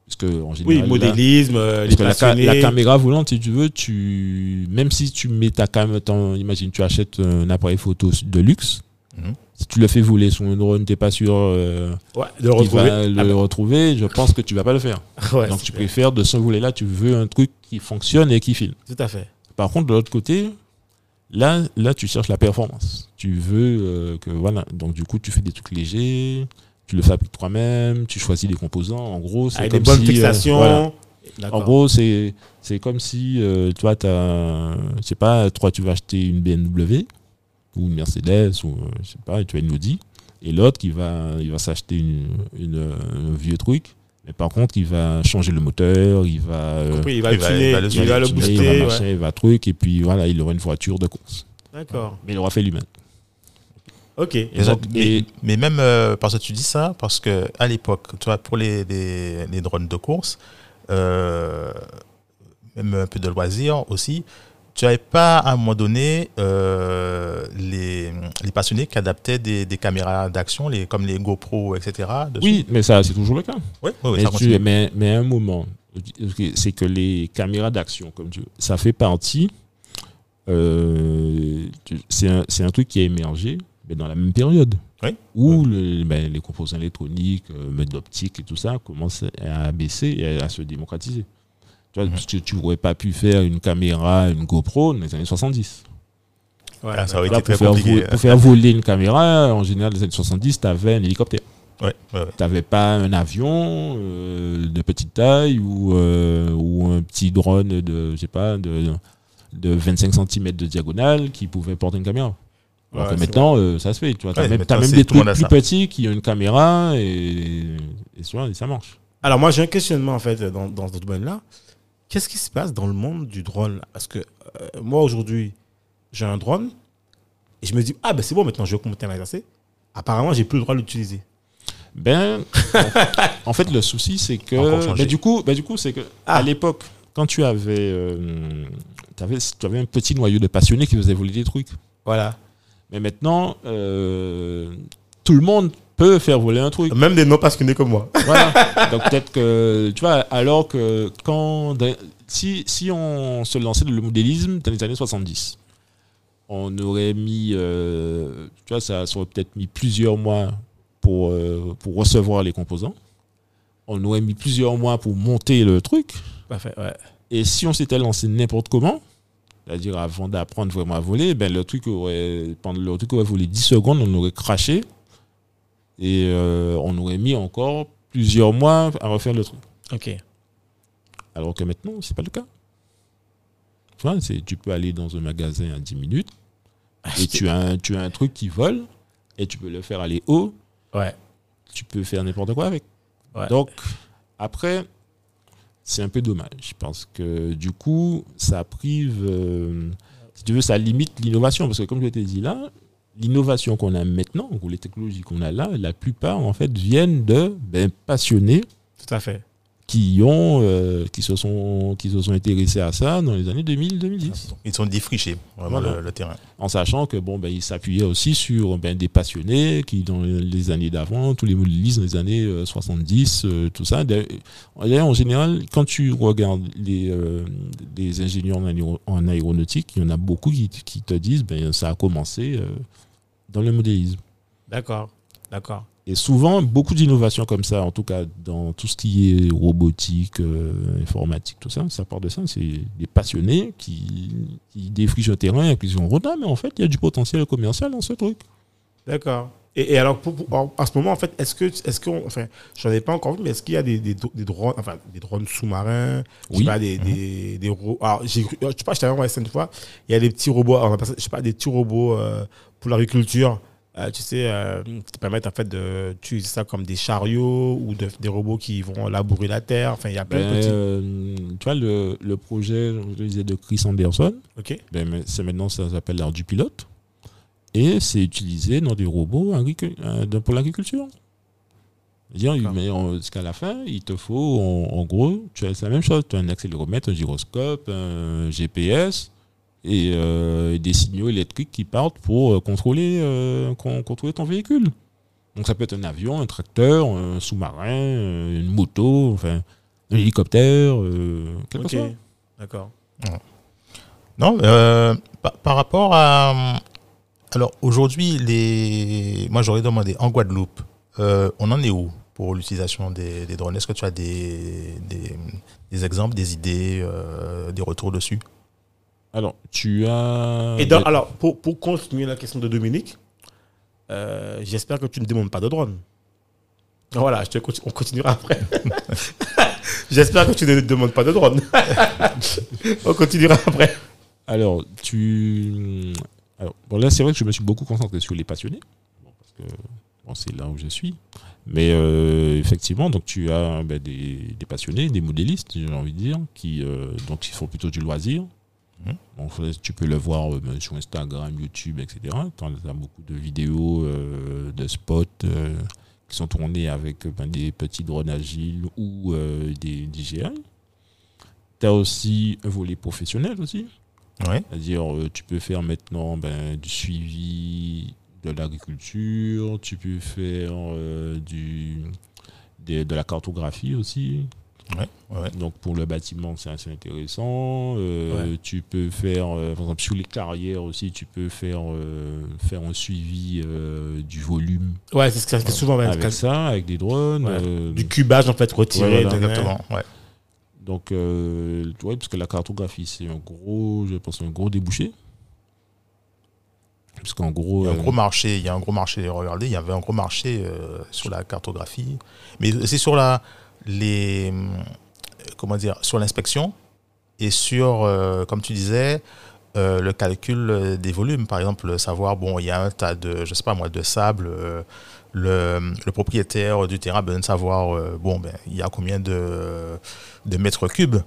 Parce que en Oui, général, là- modélisme, euh, les parce que la, caméra volante, si tu veux, tu même si tu mets ta caméra, imagine tu achètes un appareil photo de luxe, Mhm. si tu le fais voler sur une drone, t'es pas sûr euh, Ouais, de le qu'il retrouver. va le Ah bah, retrouver. Je pense que tu vas pas le faire. *laughs* ouais, Donc tu clair. préfères de ce volet-là, tu veux un truc qui fonctionne et qui filme. Tout à fait. Par contre, de l'autre côté, là, là, tu cherches la performance. Tu veux euh, que voilà. Donc du coup, tu fais des trucs légers, tu le fabriques toi-même, tu choisis des composants. En gros, c'est Avec des comme bonnes si, euh, fixations. voilà. En gros, c'est c'est comme si euh, toi, t'as, je sais pas, toi, tu vas acheter une BMW ou une Mercedes ou euh, je sais pas, tu as une Audi, et l'autre qui va, il va s'acheter une, une, un vieux truc. Mais par contre, il va changer le moteur, il va, euh, Compris, il va il le va- tuner, il va le il va le tuner, booster. il va ouais. machin, il va truc, et puis voilà, il aura une voiture de course. D'accord. Mais il aura fait lui-même. Ok. Et Mais, donc, mais- et- mais même euh, parce que tu dis ça, parce que à l'époque, tu vois, pour les, les, les drones de course, euh, même un peu de loisirs aussi, tu n'avais pas à un moment donné euh, les, les passionnés qui adaptaient des, des caméras d'action, les, comme les GoPro, etc. dessus. oui, mais ça, c'est toujours le cas. Ouais, ouais, mais, ça tu- mais, mais à un moment, c'est que les caméras d'action, comme tu ça fait partie. euh, c'est un, c'est un truc qui a émergé mais dans la même période. Oui. Où le- ben, les composants électroniques, euh, mode d'optique et tout ça commencent à baisser et à se démocratiser. Tu vois, parce que tu n'aurais pas pu faire une caméra, une GoPro dans les années 70. Ouais, Ah, ça aurait Là, été pour, très faire compliqué. vo- pour faire voler une caméra, en général, dans les années 70, tu avais un hélicoptère. Ouais, ouais, ouais. Tu n'avais pas un avion euh, de petite taille ou, euh, ou un petit drone de, je sais pas, de, de 25 cm de diagonale qui pouvait porter une caméra. Alors Ouais, que maintenant, euh, ça se fait. Tu vois, as Ouais, même, des trucs plus ça. petits qui ont une caméra et, et ça marche. Alors moi j'ai un questionnement en fait dans, dans ce domaine-là. Qu'est-ce qui se passe dans le monde du drone? Parce que euh, moi aujourd'hui j'ai un drone et je me dis ah ben c'est bon maintenant je vais commencer à l'exercer. Apparemment j'ai plus le droit de l'utiliser. Ben, en fait, le souci, c'est que. Ben, du coup, ben, du coup c'est que Ah. à l'époque, quand tu avais, euh, t'avais- tu avais un petit noyau de passionnés qui faisaient voler des trucs. Voilà. Mais maintenant, euh, tout le monde peut faire voler un truc. Même des non passionnés comme moi. *laughs* Voilà. Donc peut-être que, tu vois, alors que quand, si, si on se lançait dans le modélisme dans les années 70, on aurait mis, euh, tu vois, ça, ça aurait peut-être mis plusieurs mois pour, euh, pour recevoir les composants. On aurait mis plusieurs mois pour monter le truc. Parfait. Ouais. Et si on s'était lancé n'importe comment, c'est-à-dire avant d'apprendre vraiment à voler, ben le truc aurait, pendant le truc aurait volé 10 secondes, on aurait craché et euh, on aurait mis encore plusieurs mois à refaire le truc. Ok. Alors que maintenant, c'est pas le cas. C'est- tu peux aller dans un magasin à 10 minutes et tu as, un, tu as un truc qui vole et tu peux le faire aller haut, Ouais. tu peux faire n'importe quoi avec. Ouais. Donc, après, c'est un peu dommage parce que du coup, ça prive, euh, si tu veux, ça limite l'innovation. Parce que comme je t'ai dit là, l'innovation qu'on a maintenant, ou les technologies qu'on a là, la plupart, en fait, viennent de ben, passionnés Tout à fait. qui, ont, euh, qui, se sont, qui se sont intéressés à ça dans les années 2000-2010. Ils sont défrichés, vraiment, Voilà. le, le terrain. En sachant que bon, ben, ils s'appuyaient aussi sur ben, des passionnés qui, dans les années d'avant, tous les modélistes dans les années euh, 70, euh, tout ça. D'ailleurs, d'ailleurs, en général, quand tu regardes les, euh, les ingénieurs en, aéro- en aéronautique, il y en a beaucoup qui, qui te disent ben, ça a commencé euh, dans le modélisme. D'accord. D'accord. Et souvent, beaucoup d'innovations comme ça, en tout cas dans tout ce qui est robotique, euh, informatique, tout ça, ça part de ça. C'est des passionnés qui, qui défrichent un terrain et qui se disent Ah, mais en fait, il y a du potentiel commercial dans ce truc. D'accord. Et, et alors, pour, pour- en, en ce moment, en fait, est-ce que, est-ce qu'on, enfin, j'en ai pas encore vu, mais est-ce qu'il y a des, des, des drones, enfin, des drones sous-marins, je sais Oui. pas, des, des, des robots. Alors, j'ai je sais pas, j'étais allé en SN une fois, il y a des petits robots, alors, je sais pas, des petits robots euh, pour l'agriculture, euh, tu sais, euh, qui te permettent en fait de utiliser ça comme des chariots ou de- des robots qui vont labourer la terre. Enfin, il y a plein Ben, de petits. euh, tu vois, le, le projet, je disais, de Chris Anderson, Ok. ben, c'est maintenant, ça s'appelle l'art du pilote. Et c'est utilisé dans des robots euh, pour l'agriculture. C'est-à-dire, en- jusqu'à la fin, il te faut, en, en gros, tu as la même chose. Tu as un accéléromètre, un gyroscope, un GPS et euh, des signaux électriques qui partent pour euh, contrôler, euh, con- contrôler ton véhicule. Donc ça peut être un avion, un tracteur, un sous-marin, une moto, enfin un hélicoptère, euh, quelque Ok, chose. d'accord. Non, par, par rapport à. Alors aujourd'hui, les. Moi, j'aurais demandé en Guadeloupe, euh, on en est où pour l'utilisation des, des drones? Est-ce que tu as des, des, des exemples, des idées, euh, des retours dessus? Alors tu as. Et dans- alors, pour, pour continuer la question de Dominique, euh, j'espère que tu ne demandes pas de drone. Voilà, je te on continuera après. *laughs* j'espère que tu ne demandes pas de drone. *laughs* on continuera après. Alors, tu. Alors, bon, là, c'est vrai que je me suis beaucoup concentré sur les passionnés. Bon, parce que bon, c'est là où je suis. Mais euh, effectivement, donc tu as ben, des, des passionnés, des modélistes, j'ai envie de dire, qui, euh, donc, qui font plutôt du loisir. Donc, ça, tu peux le voir euh, ben, sur Instagram, YouTube, etc. Tu as beaucoup de vidéos, euh, de spots euh, qui sont tournés avec ben, des petits drones agiles ou euh, des DJI. Tu as aussi un volet professionnel aussi. Ouais. C'est-à-dire, euh, tu peux faire maintenant ben, du suivi de l'agriculture, tu peux faire euh, du, des- de la cartographie aussi. Ouais, ouais. Donc pour le bâtiment, c'est assez intéressant. Euh, Tu peux faire, euh, par exemple, sur les carrières aussi, tu peux faire, faire un suivi du volume Ouais, c'est ce que ça fait souvent. avec quand- ça, avec des drones. Du cubage, en fait, retiré. Exactement. Ouais. Donc, euh, ouais, parce que la cartographie, c'est un gros, je pense, un gros débouché. Parce qu'en gros, Il y a un euh, gros marché, il y a un gros marché. Regardez, il y avait un gros marché euh, sur la cartographie, mais c'est sur la les hum, comment dire sur l'inspection et sur euh, comme tu disais euh, le calcul euh, des volumes. Par exemple, savoir bon, il y a un tas de je sais pas moi de sable. Le, le propriétaire du terrain a besoin de savoir euh, bon ben il y a combien de de mètres cubes.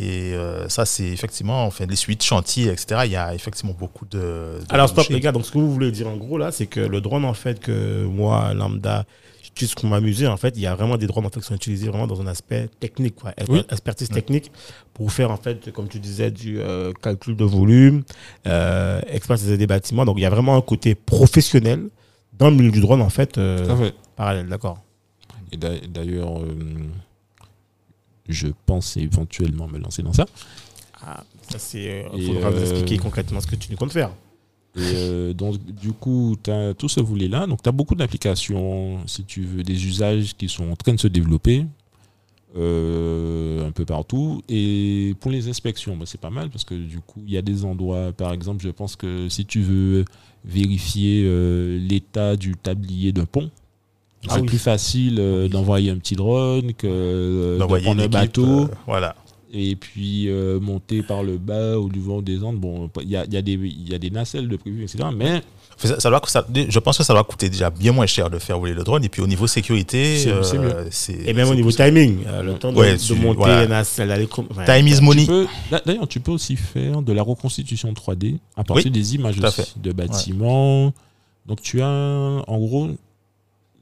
Et euh, ça, c'est effectivement, enfin, les suites, chantiers, etc. Il y a effectivement beaucoup de. de Alors stop les gars, donc ce que vous voulez dire en gros là, c'est que le drone en fait que moi lambda j'utilise pour m'amuser en fait, il y a vraiment des drones en fait qui sont utilisés vraiment dans un aspect technique, quoi, Oui. expertise technique pour faire en fait comme tu disais du euh, calcul de volume, euh, expertise des bâtiments. Donc il y a vraiment un côté professionnel dans le milieu du drone en fait euh, fait. parallèle, d'accord. Et d'a- d'ailleurs, euh, je pense éventuellement me lancer dans ça. Ah, ça c'est euh, Et, faudra nous euh, expliquer concrètement ce que tu nous comptes faire. Et euh, donc, du coup, tu as tout ce volet-là. Donc, tu as beaucoup d'applications, si tu veux, des usages qui sont en train de se développer euh, un peu partout. Et pour les inspections, bah, c'est pas mal parce que du coup, il y a des endroits, par exemple, je pense que si tu veux vérifier euh, l'état du tablier d'un pont, Ah c'est oui. plus facile euh, Oui. d'envoyer un petit drone que euh, de prendre un bateau voilà. et puis monter par le bas au niveau des Andes. Bon, il y a, il y, a des- il y a des nacelles de prévu, etc. Mais Ça, ça doit, ça- je pense que ça va coûter déjà bien moins cher de faire voler le drone. Et puis au niveau sécurité, C'est- euh, Et même au niveau timing, euh, le temps de, Ouais, de tu- monter voilà. d'aller enfin, Time is money. d'ailleurs, tu peux aussi faire de la reconstitution 3D à partir Oui, des images de bâtiments. Donc tu as, en gros,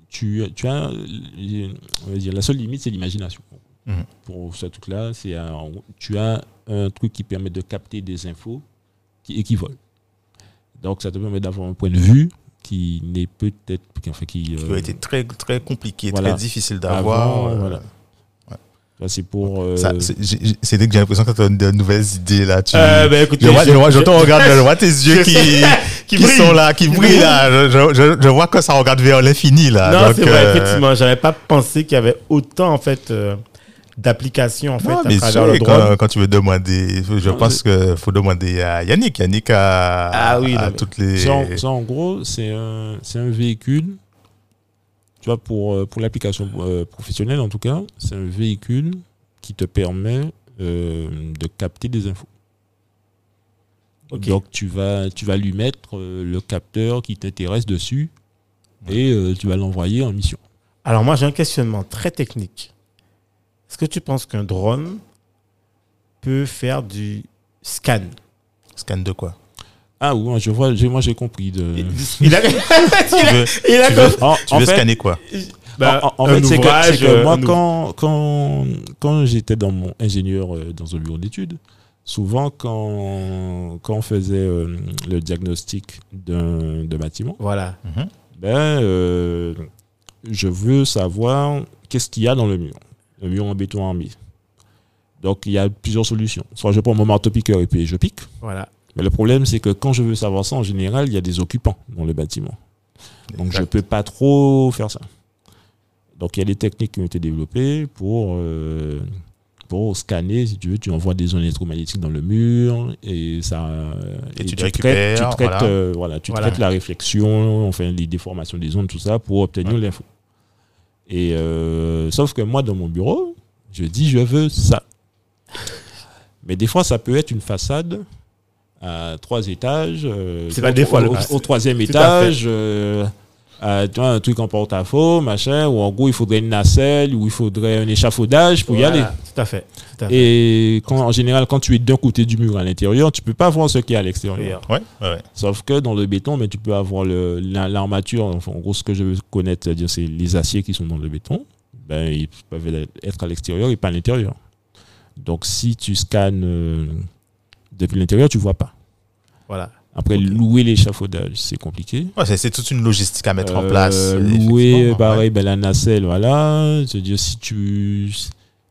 tu, tu as, on va dire, la seule limite, c'est l'imagination. Mhm. Pour ce truc-là, c'est tu as un truc qui permet de capter des infos qui, et qui volent. Donc ça te permet d'avoir un point de vue qui n'est peut-être, qui, enfin, qui, qui euh, a été très, très compliqué, voilà. très difficile d'avoir. Euh, voilà. c'est pour. euh, c'est dès que j'ai l'impression que tu as de nouvelles idées là. Tu... Euh, écoutez, je vois, je- je vois- je je- te regarde, je vois *laughs* tes yeux qui, *laughs* qui, brillent. sont là, qui brillent là. Je, vois que ça regarde vers l'infini là. Non, c'est vrai, euh, effectivement. J'avais pas pensé qu'il y avait autant, en fait, d'applications, en fait, non, à mais travers sûr, le quand, drone. quand tu veux demander, je Non, pense qu'il faut demander à Yannick. Yannick a, Ah oui, a non, mais- toutes les. Ça, en, ça, en gros, c'est un, c'est un véhicule. Tu vois, pour, euh, pour l'application euh, professionnelle, en tout cas, c'est un véhicule qui te permet euh, de capter des infos. Donc, tu vas, tu vas lui mettre euh, le capteur qui t'intéresse dessus et euh, tu vas l'envoyer en mission. Alors, moi, j'ai un questionnement très technique. Est-ce que tu penses qu'un drone peut faire du scan? Scan de quoi? Ah oui, moi, je vois, j'ai- moi j'ai compris. De... Il *laughs* a, *laughs* il a, Tu veux, il a tu veux, compris. En, tu en veux fait, scanner quoi? Bah, en, en un fait, c'est que, que moi, quand, quand, quand j'étais dans mon ingénieur euh, dans un bureau d'études, souvent, quand, quand on faisait euh, le diagnostic d'un bâtiment, Voilà. Mhm. Ben, euh, je veux savoir qu'est-ce qu'il y a dans le mur. Le mur en béton armé. Donc, il y a plusieurs solutions. Soit je prends mon marteau piqueur et puis je pique. Voilà. Mais le problème, c'est que quand je veux savoir ça, en général, il y a des occupants dans le bâtiment. Donc, je ne peux pas trop faire ça. Donc, il y a des techniques qui ont été développées pour, euh, pour scanner, si tu veux, tu envoies des ondes électromagnétiques dans le mur et ça. Et tu les traites, récupères, tu traites, voilà. euh, voilà, tu Voilà. traites la réflexion, enfin, les déformations des ondes, tout ça, pour obtenir Ouais. l'info. Et euh, sauf que moi, dans mon bureau, je dis, je veux ça. Mais des fois, ça peut être une façade à trois étages. euh, C'est pas des fois, au, le- au troisième étage. euh, euh, tu vois, un truc en porte-à-faux, machin, ou en gros, il faudrait une nacelle, ou il faudrait un échafaudage pour y aller. Tout à fait. Tout à fait. Et quand, en général, quand tu es d'un côté du mur à l'intérieur, tu peux pas voir ce qu'il y a à l'extérieur. Ouais, ouais, ouais. Sauf que dans le béton, mais tu peux avoir la- l'armature. Enfin, en gros, ce que je veux connaître, c'est-à-dire c'est les aciers qui sont dans le béton. Ben, ils peuvent être à l'extérieur et pas à l'intérieur. Donc, si tu scannes euh, depuis l'intérieur, tu vois pas. Voilà. Après, louer l'échafaudage, c'est compliqué. Ouais, c'est- c'est toute une logistique à mettre en Euh, place. louer, effectivement, pareil, ouais. ben, la nacelle, voilà. C'est-à-dire, si tu.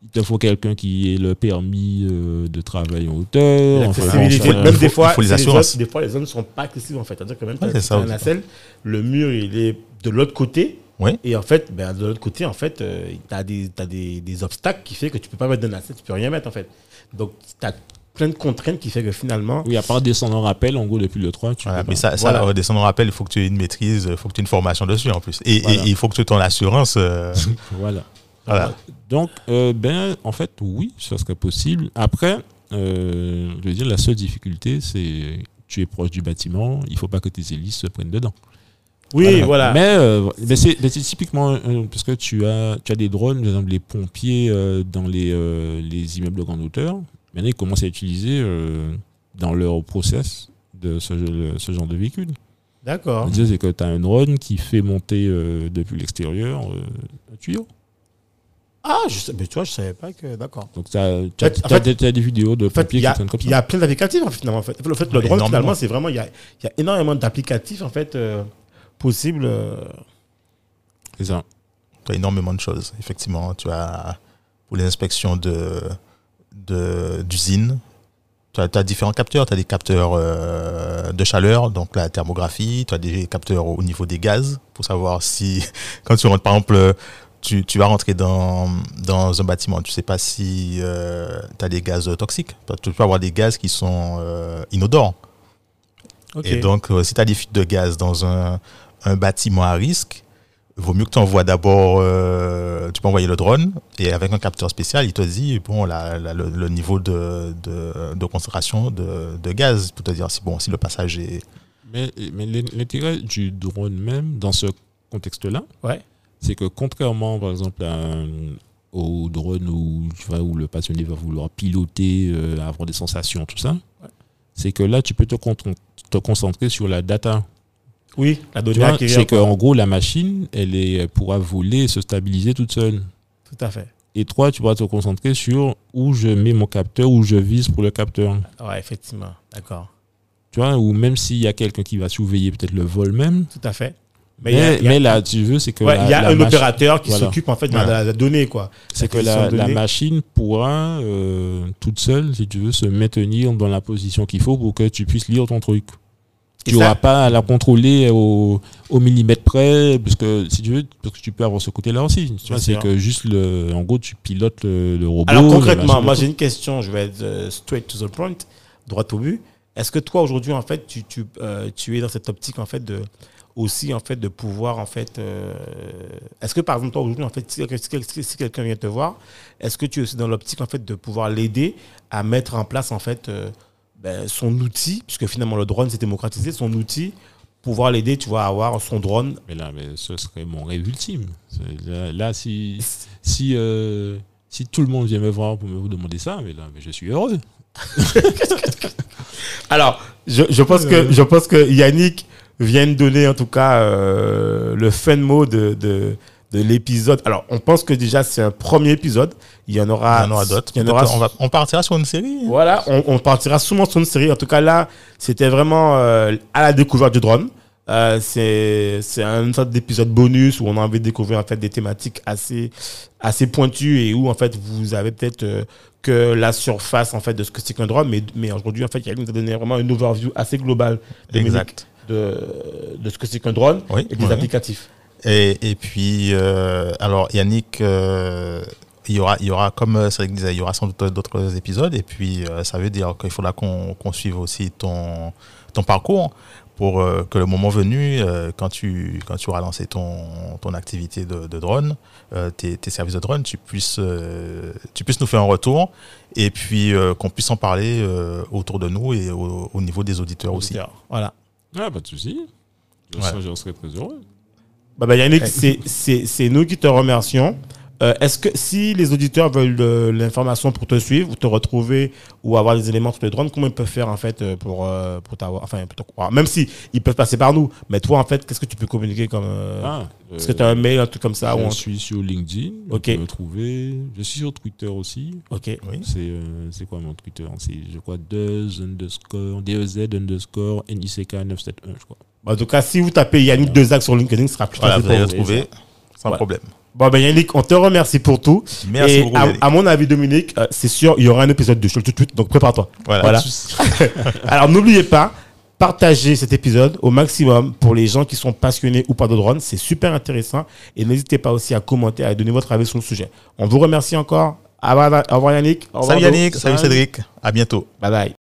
Il te faut quelqu'un qui ait le permis euh, de travail en hauteur. enfin, même faut- des fois, il faut les zones- des fois, les zones ne sont pas accessibles en fait. C'est-à-dire que même Ouais, quand c'est tu ça aussi. nacelle, le mur il est de l'autre côté. Oui. Et en fait, ben, de l'autre côté, en fait, tu as, des, t'as des, des obstacles qui fait que tu peux pas mettre de nacelle, tu peux rien mettre en fait. Donc, tu as plein de contraintes qui fait que finalement, Oui, à part descendre en rappel, en gros, depuis le 3, tu Voilà, mais ça, ça Voilà. redescendre en rappel, il faut que tu aies une maîtrise, il faut que tu aies une formation dessus en plus. Et, Voilà. il faut que tu aies ton assurance. euh, *laughs* Voilà. voilà. Donc, euh, ben, en fait, oui, ça serait possible. Après, euh, je veux dire, la seule difficulté, c'est tu es proche du bâtiment, il faut pas que tes hélices se prennent dedans. oui, voilà. Mais, euh, mais c'est mais c'est typiquement euh, parce que tu as, tu as des drones, par exemple les pompiers euh, dans les, euh, les immeubles de grande hauteur. Maintenant, ils commencent à utiliser euh, dans leur process de ce, ce genre de véhicule. D'accord. C'est que tu as un drone qui fait monter euh, depuis l'extérieur euh, un tuyau. Ah, je sais, mais tu vois, je savais pas que. D'accord. Donc, tu as, des vidéos de pompiers il y qui traînent comme il y ça. a plein d'applicatifs en fait, finalement. En fait. Le fait, le Ouais, drone, énormément. finalement, c'est vraiment. Il y a, il y a énormément d'applicatifs en fait euh, possibles. C'est ça. Tu as énormément de choses. Effectivement, tu as pour les inspections de de- d'usines, tu as, tu as différents capteurs. Tu as des capteurs euh, de chaleur, donc la thermographie. Tu as des capteurs au niveau des gaz pour savoir si, *laughs* quand tu rentres, par exemple, tu, tu vas rentrer dans, dans un bâtiment, tu sais pas si tu as des gaz toxiques. Tu peux avoir des gaz qui sont euh, inodores. Et donc, euh, si tu as des fuites de gaz dans un, un bâtiment à risque, vaut mieux que tu envoies d'abord, euh, tu peux envoyer le drone et avec un capteur spécial, il te dit bon, la- la- le, le niveau de, de, de concentration de, de gaz pour te dire si, bon, si le passage est. Mais, mais l'intérêt du drone même, dans ce contexte-là, Ouais. c'est que contrairement, par exemple, à un- au drone où, tu vois, où le passionné va vouloir piloter, euh, avoir des sensations, tout ça, c'est que là, tu peux te, con- te concentrer sur la data. Oui, la donnée C'est qu'en gros, la machine, elle, est, pourra voler et se stabiliser toute seule. Tout à fait. Et toi, tu pourras te concentrer sur où je mets mon capteur, où je vise pour le capteur. Ouais, effectivement. D'accord. Tu vois, ou même s'il y a quelqu'un qui va surveiller peut-être le vol même. Tout à fait. Mais, il y a- il y a- mais là, tu veux, c'est que ouais, il y a un opérateur qui Voilà. s'occupe en fait de Ouais. la, la donnée, quoi. c'est que la, machine pourra euh, toute seule, si tu veux, se maintenir dans la position qu'il faut pour que tu puisses lire ton truc. Tu n'auras pas à la contrôler au, au millimètre près, parce que si tu veux, parce que tu peux avoir ce côté-là aussi. C'est que juste le, en gros, tu pilotes le, le robot. Alors concrètement, moi j'ai une question, je vais être euh, straight to the point, droit au but. Est-ce que toi aujourd'hui en fait tu, tu, euh, tu es dans cette optique en fait de aussi en fait de pouvoir en fait euh, est-ce que par exemple toi aujourd'hui en fait si, quelqu'un- si quel- si quelqu'un vient te voir, est-ce que tu es aussi dans l'optique en fait de pouvoir l'aider à mettre en place en fait euh, ben, son outil puisque finalement le drone s'est démocratisé, son outil pouvoir l'aider, tu vois, à avoir son drone. Mais là, mais ce serait mon rêve ultime. Là, là, si, *laughs* si, euh, si tout le monde vient me voir pour me demander ça, mais là, mais je suis heureux. *laughs* Alors, je, je pense que je pense que Yannick vient de donner en tout cas euh, le fin mot de, de, de l'épisode. Alors, on pense que déjà c'est un premier épisode. Il y en aura, il aura d'autres. Il aura. On, va- on partira sur une série. Voilà, on, on partira souvent sur une série. En tout cas, là, c'était vraiment euh, à la découverte du drone. Euh, c'est une sorte d'épisode bonus où on a envie de découvrir en fait des thématiques assez assez pointues et où en fait vous avez peut-être euh, que la surface en fait de ce que c'est qu'un drone, mais mais aujourd'hui en fait Yannick nous a donné vraiment une overview assez globale Dominique, Exact. de de ce que c'est qu'un drone Oui, et des oui. applicatifs. Et, et puis, euh, alors Yannick, euh, il y aura, il y aura, comme euh, Cédric disait, il y aura sans doute d'autres épisodes. Et puis, euh, ça veut dire qu'il faudra qu'on suive aussi ton, ton parcours pour euh, que le moment venu, euh, quand, tu, quand tu auras lancé ton, ton activité de, de drone, euh, tes, tes services de drone, tu puisses, euh, tu puisses nous faire un retour et puis euh, qu'on puisse en parler euh, autour de nous et au, au niveau des auditeurs aussi. Voilà. Ah, pas de souci. Je serais très heureux. Bah, bah, Yannick, c'est- c'est c'est nous qui te remercions. Euh, Est-ce que si les auditeurs veulent de l'information pour te suivre, ou te retrouver ou avoir des éléments sur le drone, comment ils peuvent faire en fait euh, pour, euh, pour t'avoir Enfin, pour te croire? Même si ils peuvent passer par nous, mais toi en fait, qu'est-ce que tu peux communiquer comme. euh, Ah, Est-ce que euh, tu as un mail, un truc comme ça ou je suis sur LinkedIn. Ok. Me trouver. Je suis sur Twitter aussi. Ok. Oui. C'est euh, c'est quoi mon Twitter? C'est, je crois, Dez underscore, DEZ underscore NICK 971, je crois. Bah, en tout cas, si vous tapez Yannick Dezac sur LinkedIn, ce sera plus Voilà, facile vous allez pour vous. retrouver sans Voilà. problème. Bon, ben Yannick, on te remercie pour tout. Merci Et beaucoup. à, à mon avis, Dominique, euh, c'est sûr, il y aura un épisode de Show tout de suite, donc prépare-toi. Voilà. Voilà. *laughs* Alors n'oubliez pas, partagez cet épisode au maximum pour les gens qui sont passionnés ou pas de drone. C'est super intéressant. Et n'hésitez pas aussi à commenter, à donner votre avis sur le sujet. On vous remercie encore. Au revoir, au revoir Yannick. Au revoir Salut. Yannick, salut Cédric, à bientôt. Bye bye.